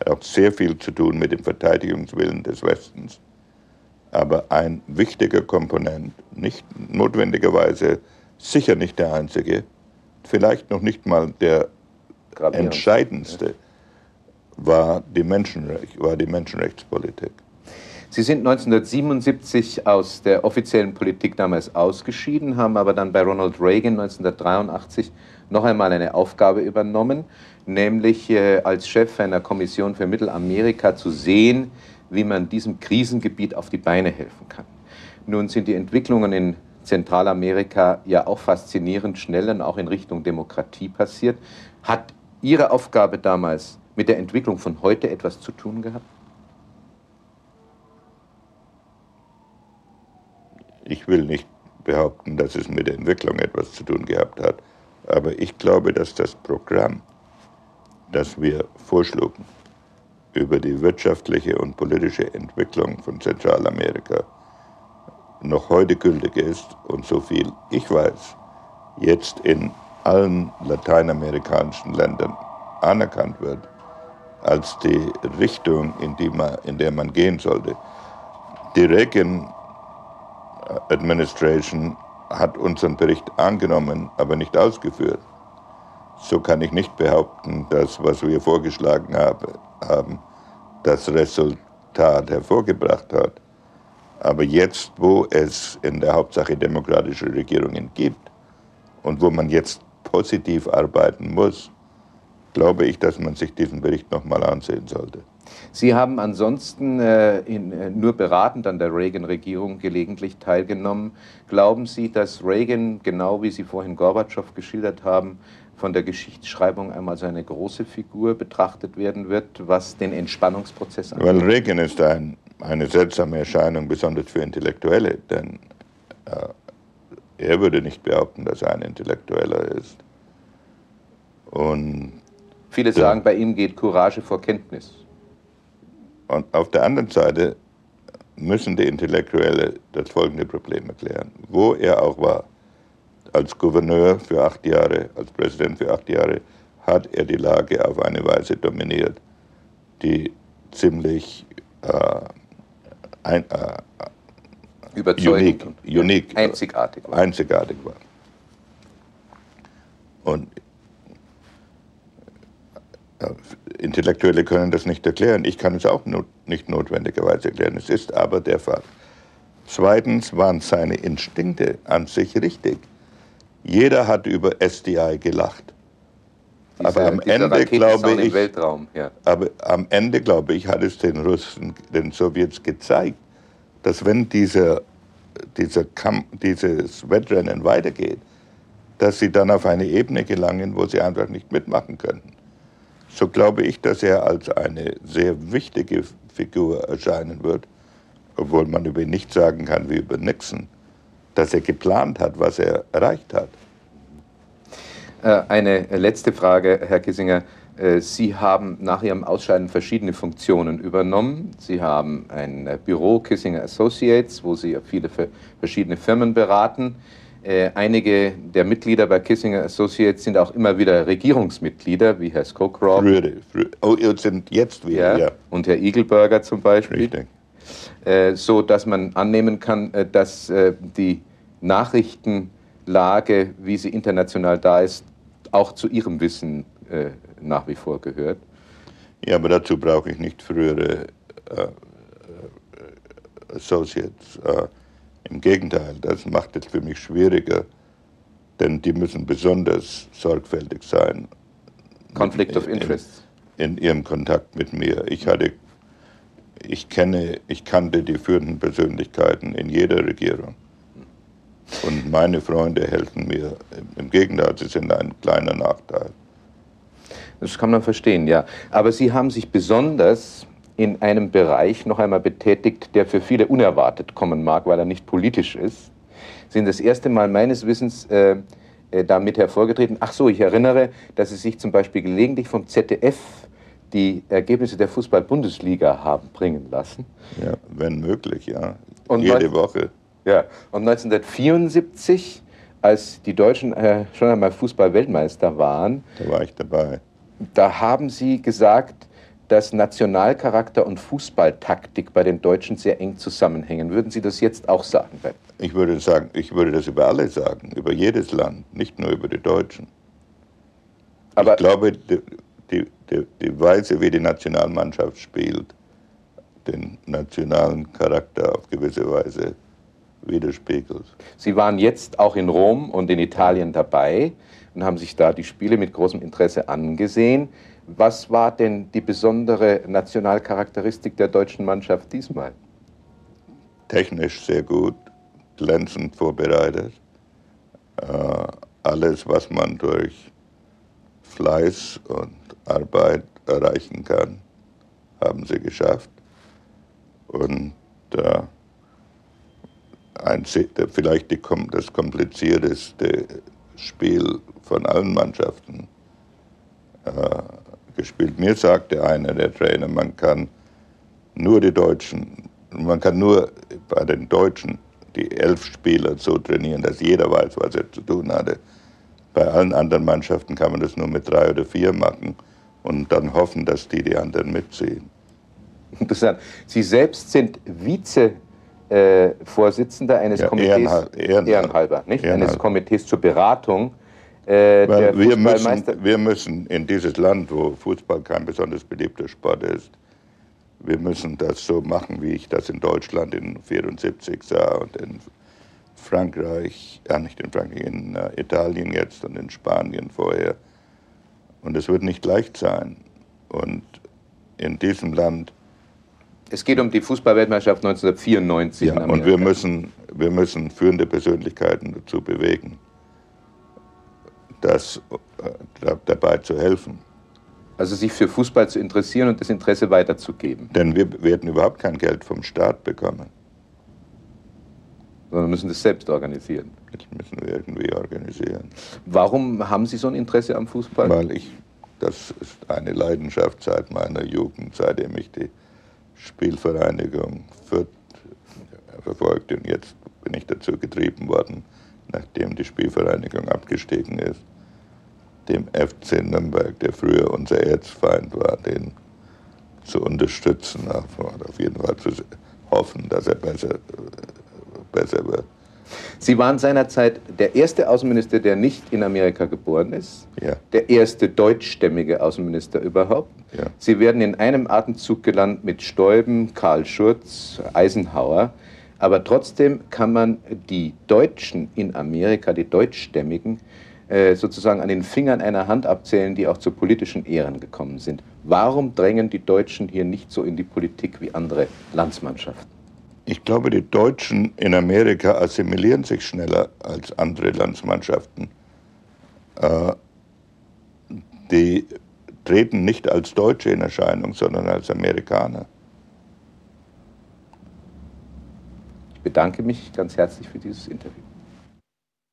Hat auch sehr viel zu tun mit dem Verteidigungswillen des Westens. Aber ein wichtiger Komponent, nicht notwendigerweise, sicher nicht der einzige, vielleicht noch nicht mal der entscheidendste, war die, Menschenrecht, war die Menschenrechtspolitik. Sie sind 1977 aus der offiziellen Politik damals ausgeschieden, haben aber dann bei Ronald Reagan 1983 noch einmal eine Aufgabe übernommen, nämlich äh, als Chef einer Kommission für Mittelamerika zu sehen, wie man diesem Krisengebiet auf die Beine helfen kann. Nun sind die Entwicklungen in Zentralamerika ja auch faszinierend schnell und auch in Richtung Demokratie passiert. Hat Ihre Aufgabe damals mit der Entwicklung von heute etwas zu tun gehabt? Ich will nicht behaupten, dass es mit der Entwicklung etwas zu tun gehabt hat, aber ich glaube, dass das Programm, das wir vorschlugen über die wirtschaftliche und politische Entwicklung von Zentralamerika, noch heute gültig ist und so viel ich weiß, jetzt in allen lateinamerikanischen Ländern anerkannt wird als die Richtung, in, die man, in der man gehen sollte. Die Reagan Administration hat unseren Bericht angenommen, aber nicht ausgeführt. So kann ich nicht behaupten, dass was wir vorgeschlagen haben, das Resultat hervorgebracht hat. Aber jetzt, wo es in der Hauptsache demokratische Regierungen gibt und wo man jetzt positiv arbeiten muss, glaube ich, dass man sich diesen Bericht nochmal ansehen sollte. Sie haben ansonsten äh, in, äh, nur beratend an der Reagan-Regierung gelegentlich teilgenommen. Glauben Sie, dass Reagan, genau wie Sie vorhin Gorbatschow geschildert haben, von der Geschichtsschreibung einmal als eine große Figur betrachtet werden wird, was den Entspannungsprozess angeht? Weil Reagan ist ein, eine seltsame Erscheinung, besonders für Intellektuelle, denn äh, er würde nicht behaupten, dass er ein Intellektueller ist. Und Viele sagen, bei ihm geht Courage vor Kenntnis. Und auf der anderen Seite müssen die Intellektuelle das folgende Problem erklären. Wo er auch war, als Gouverneur für acht Jahre, als Präsident für acht Jahre, hat er die Lage auf eine Weise dominiert, die ziemlich äh, ein, äh, überzeugend unique, unique, einzigartig war. einzigartig war. Und äh, Intellektuelle können das nicht erklären. Ich kann es auch not nicht notwendigerweise erklären. Es ist aber der Fall. Zweitens waren seine Instinkte an sich richtig. Jeder hat über SDI gelacht. Diese, aber am Ende glaube ich, ja. aber am Ende glaube ich, hat es den Russen, den Sowjets gezeigt, dass wenn dieser, dieser Kampf, dieses Wettrennen weitergeht, dass sie dann auf eine Ebene gelangen, wo sie einfach nicht mitmachen können. So glaube ich, dass er als eine sehr wichtige Figur erscheinen wird, obwohl man über ihn nicht sagen kann wie über Nixon, dass er geplant hat, was er erreicht hat. Äh, eine letzte Frage, Herr Kissinger. Äh, Sie haben nach Ihrem Ausscheiden verschiedene Funktionen übernommen. Sie haben ein Büro Kissinger Associates, wo Sie viele verschiedene Firmen beraten. Äh, einige der Mitglieder bei Kissinger Associates sind auch immer wieder Regierungsmitglieder, wie Herr Scowcroft. Früher, früher. Oh, sind jetzt wieder, ja, ja. Und Herr Eagleburger zum Beispiel. Richtig. so dass man annehmen kann, dass die Nachrichtenlage, wie sie international da ist, auch zu Ihrem Wissen äh, nach wie vor gehört. Ja, aber dazu brauche ich nicht frühere äh, äh Associates. Im Gegenteil, das macht es für mich schwieriger, denn die müssen besonders sorgfältig sein. Conflict of Interest. In, in, ihrem Kontakt mit mir. Ich hatte, ich kenne, ich kannte die führenden Persönlichkeiten in jeder Regierung. Und meine Freunde helfen mir. Im Gegenteil, sie sind ein kleiner Nachteil. Das kann man verstehen, ja. Aber Sie haben sich besonders in einem Bereich noch einmal betätigt, der für viele unerwartet kommen mag, weil er nicht politisch ist. Sind das erste Mal meines Wissens äh, äh, damit hervorgetreten. Ach so, ich erinnere, dass Sie sich zum Beispiel gelegentlich vom ZDF die Ergebnisse der Fußball-Bundesliga haben bringen lassen. Ja, wenn möglich, ja. Und Jede Woche. Ja, und 1974, als die Deutschen äh, schon einmal Fußball-Weltmeister waren, da war ich dabei. Da haben Sie gesagt, dass Nationalcharakter und Fußballtaktik bei den Deutschen sehr eng zusammenhängen. Würden Sie das jetzt auch sagen? Ich würde sagen, ich würde das über alle sagen, über jedes Land, nicht nur über die Deutschen. Aber ich glaube, die, die, die, die Weise, wie die Nationalmannschaft spielt, den nationalen Charakter auf gewisse Weise widerspiegelt. Sie waren jetzt auch in Rom und in Italien dabei und haben sich da die Spiele mit großem Interesse angesehen. Was war denn die besondere Nationalcharakteristik der deutschen Mannschaft diesmal? Technisch sehr gut, glänzend vorbereitet. Äh, alles, was man durch Fleiß und Arbeit erreichen kann, haben sie geschafft. Und äh, ein, vielleicht die, das komplizierteste Spiel von allen Mannschaften äh, gespielt. Mir sagte einer der Trainer, man kann nur die Deutschen, man kann nur bei den Deutschen die elf Spieler so trainieren, dass jeder weiß, was er zu tun hatte. Bei allen anderen Mannschaften kann man das nur mit drei oder vier machen und dann hoffen, dass die die anderen mitziehen. Interessant. Sie selbst sind Vize äh, Vorsitzender eines ja, Komitees, ehrenhalber, ehrenhalber, nicht? Ehrenhalber. eines Komitees zur Beratung äh, wir müssen, wir müssen in dieses Land, wo Fußball kein besonders beliebter Sport ist, wir müssen das so machen, wie ich das in Deutschland in 74 sah und in Frankreich, ja nicht in Frankreich, in uh, Italien jetzt und in Spanien vorher. Und es wird nicht leicht sein. Und in diesem Land es geht um die Fußballweltmeisterschaft 1994. Ja, und wir müssen, wir müssen führende Persönlichkeiten dazu bewegen, das, äh, dabei zu helfen. Also sich für Fußball zu interessieren und das Interesse weiterzugeben. Denn wir werden überhaupt kein Geld vom Staat bekommen. Sondern müssen das selbst organisieren. Das müssen wir irgendwie organisieren. Warum haben Sie so ein Interesse am Fußball? Weil ich, das ist eine Leidenschaft seit meiner Jugend, seitdem ich die Spielvereinigung Fürth verfolgte und jetzt bin ich dazu getrieben worden, nachdem die Spielvereinigung abgestiegen ist, dem FC Nürnberg, der früher unser Erzfeind war, den zu unterstützen, auf jeden Fall zu hoffen, dass er besser, besser wird. Sie waren seinerzeit der erste Außenminister, der nicht in Amerika geboren ist. Ja. Der erste deutschstämmige Außenminister überhaupt. Ja. Sie werden in einem Atemzug gelandet mit Steuben, Karl Schurz, Eisenhower. Aber trotzdem kann man die Deutschen in Amerika, die Deutschstämmigen, äh, sozusagen an den Fingern einer Hand abzählen, die auch zu politischen Ehren gekommen sind. Warum drängen die Deutschen hier nicht so in die Politik wie andere Landsmannschaften? Ich glaube, die Deutschen in Amerika assimilieren sich schneller als andere Landsmannschaften. Äh, die treten nicht als Deutsche in Erscheinung, sondern als Amerikaner. Bedanke mich ganz herzlich für dieses Interview.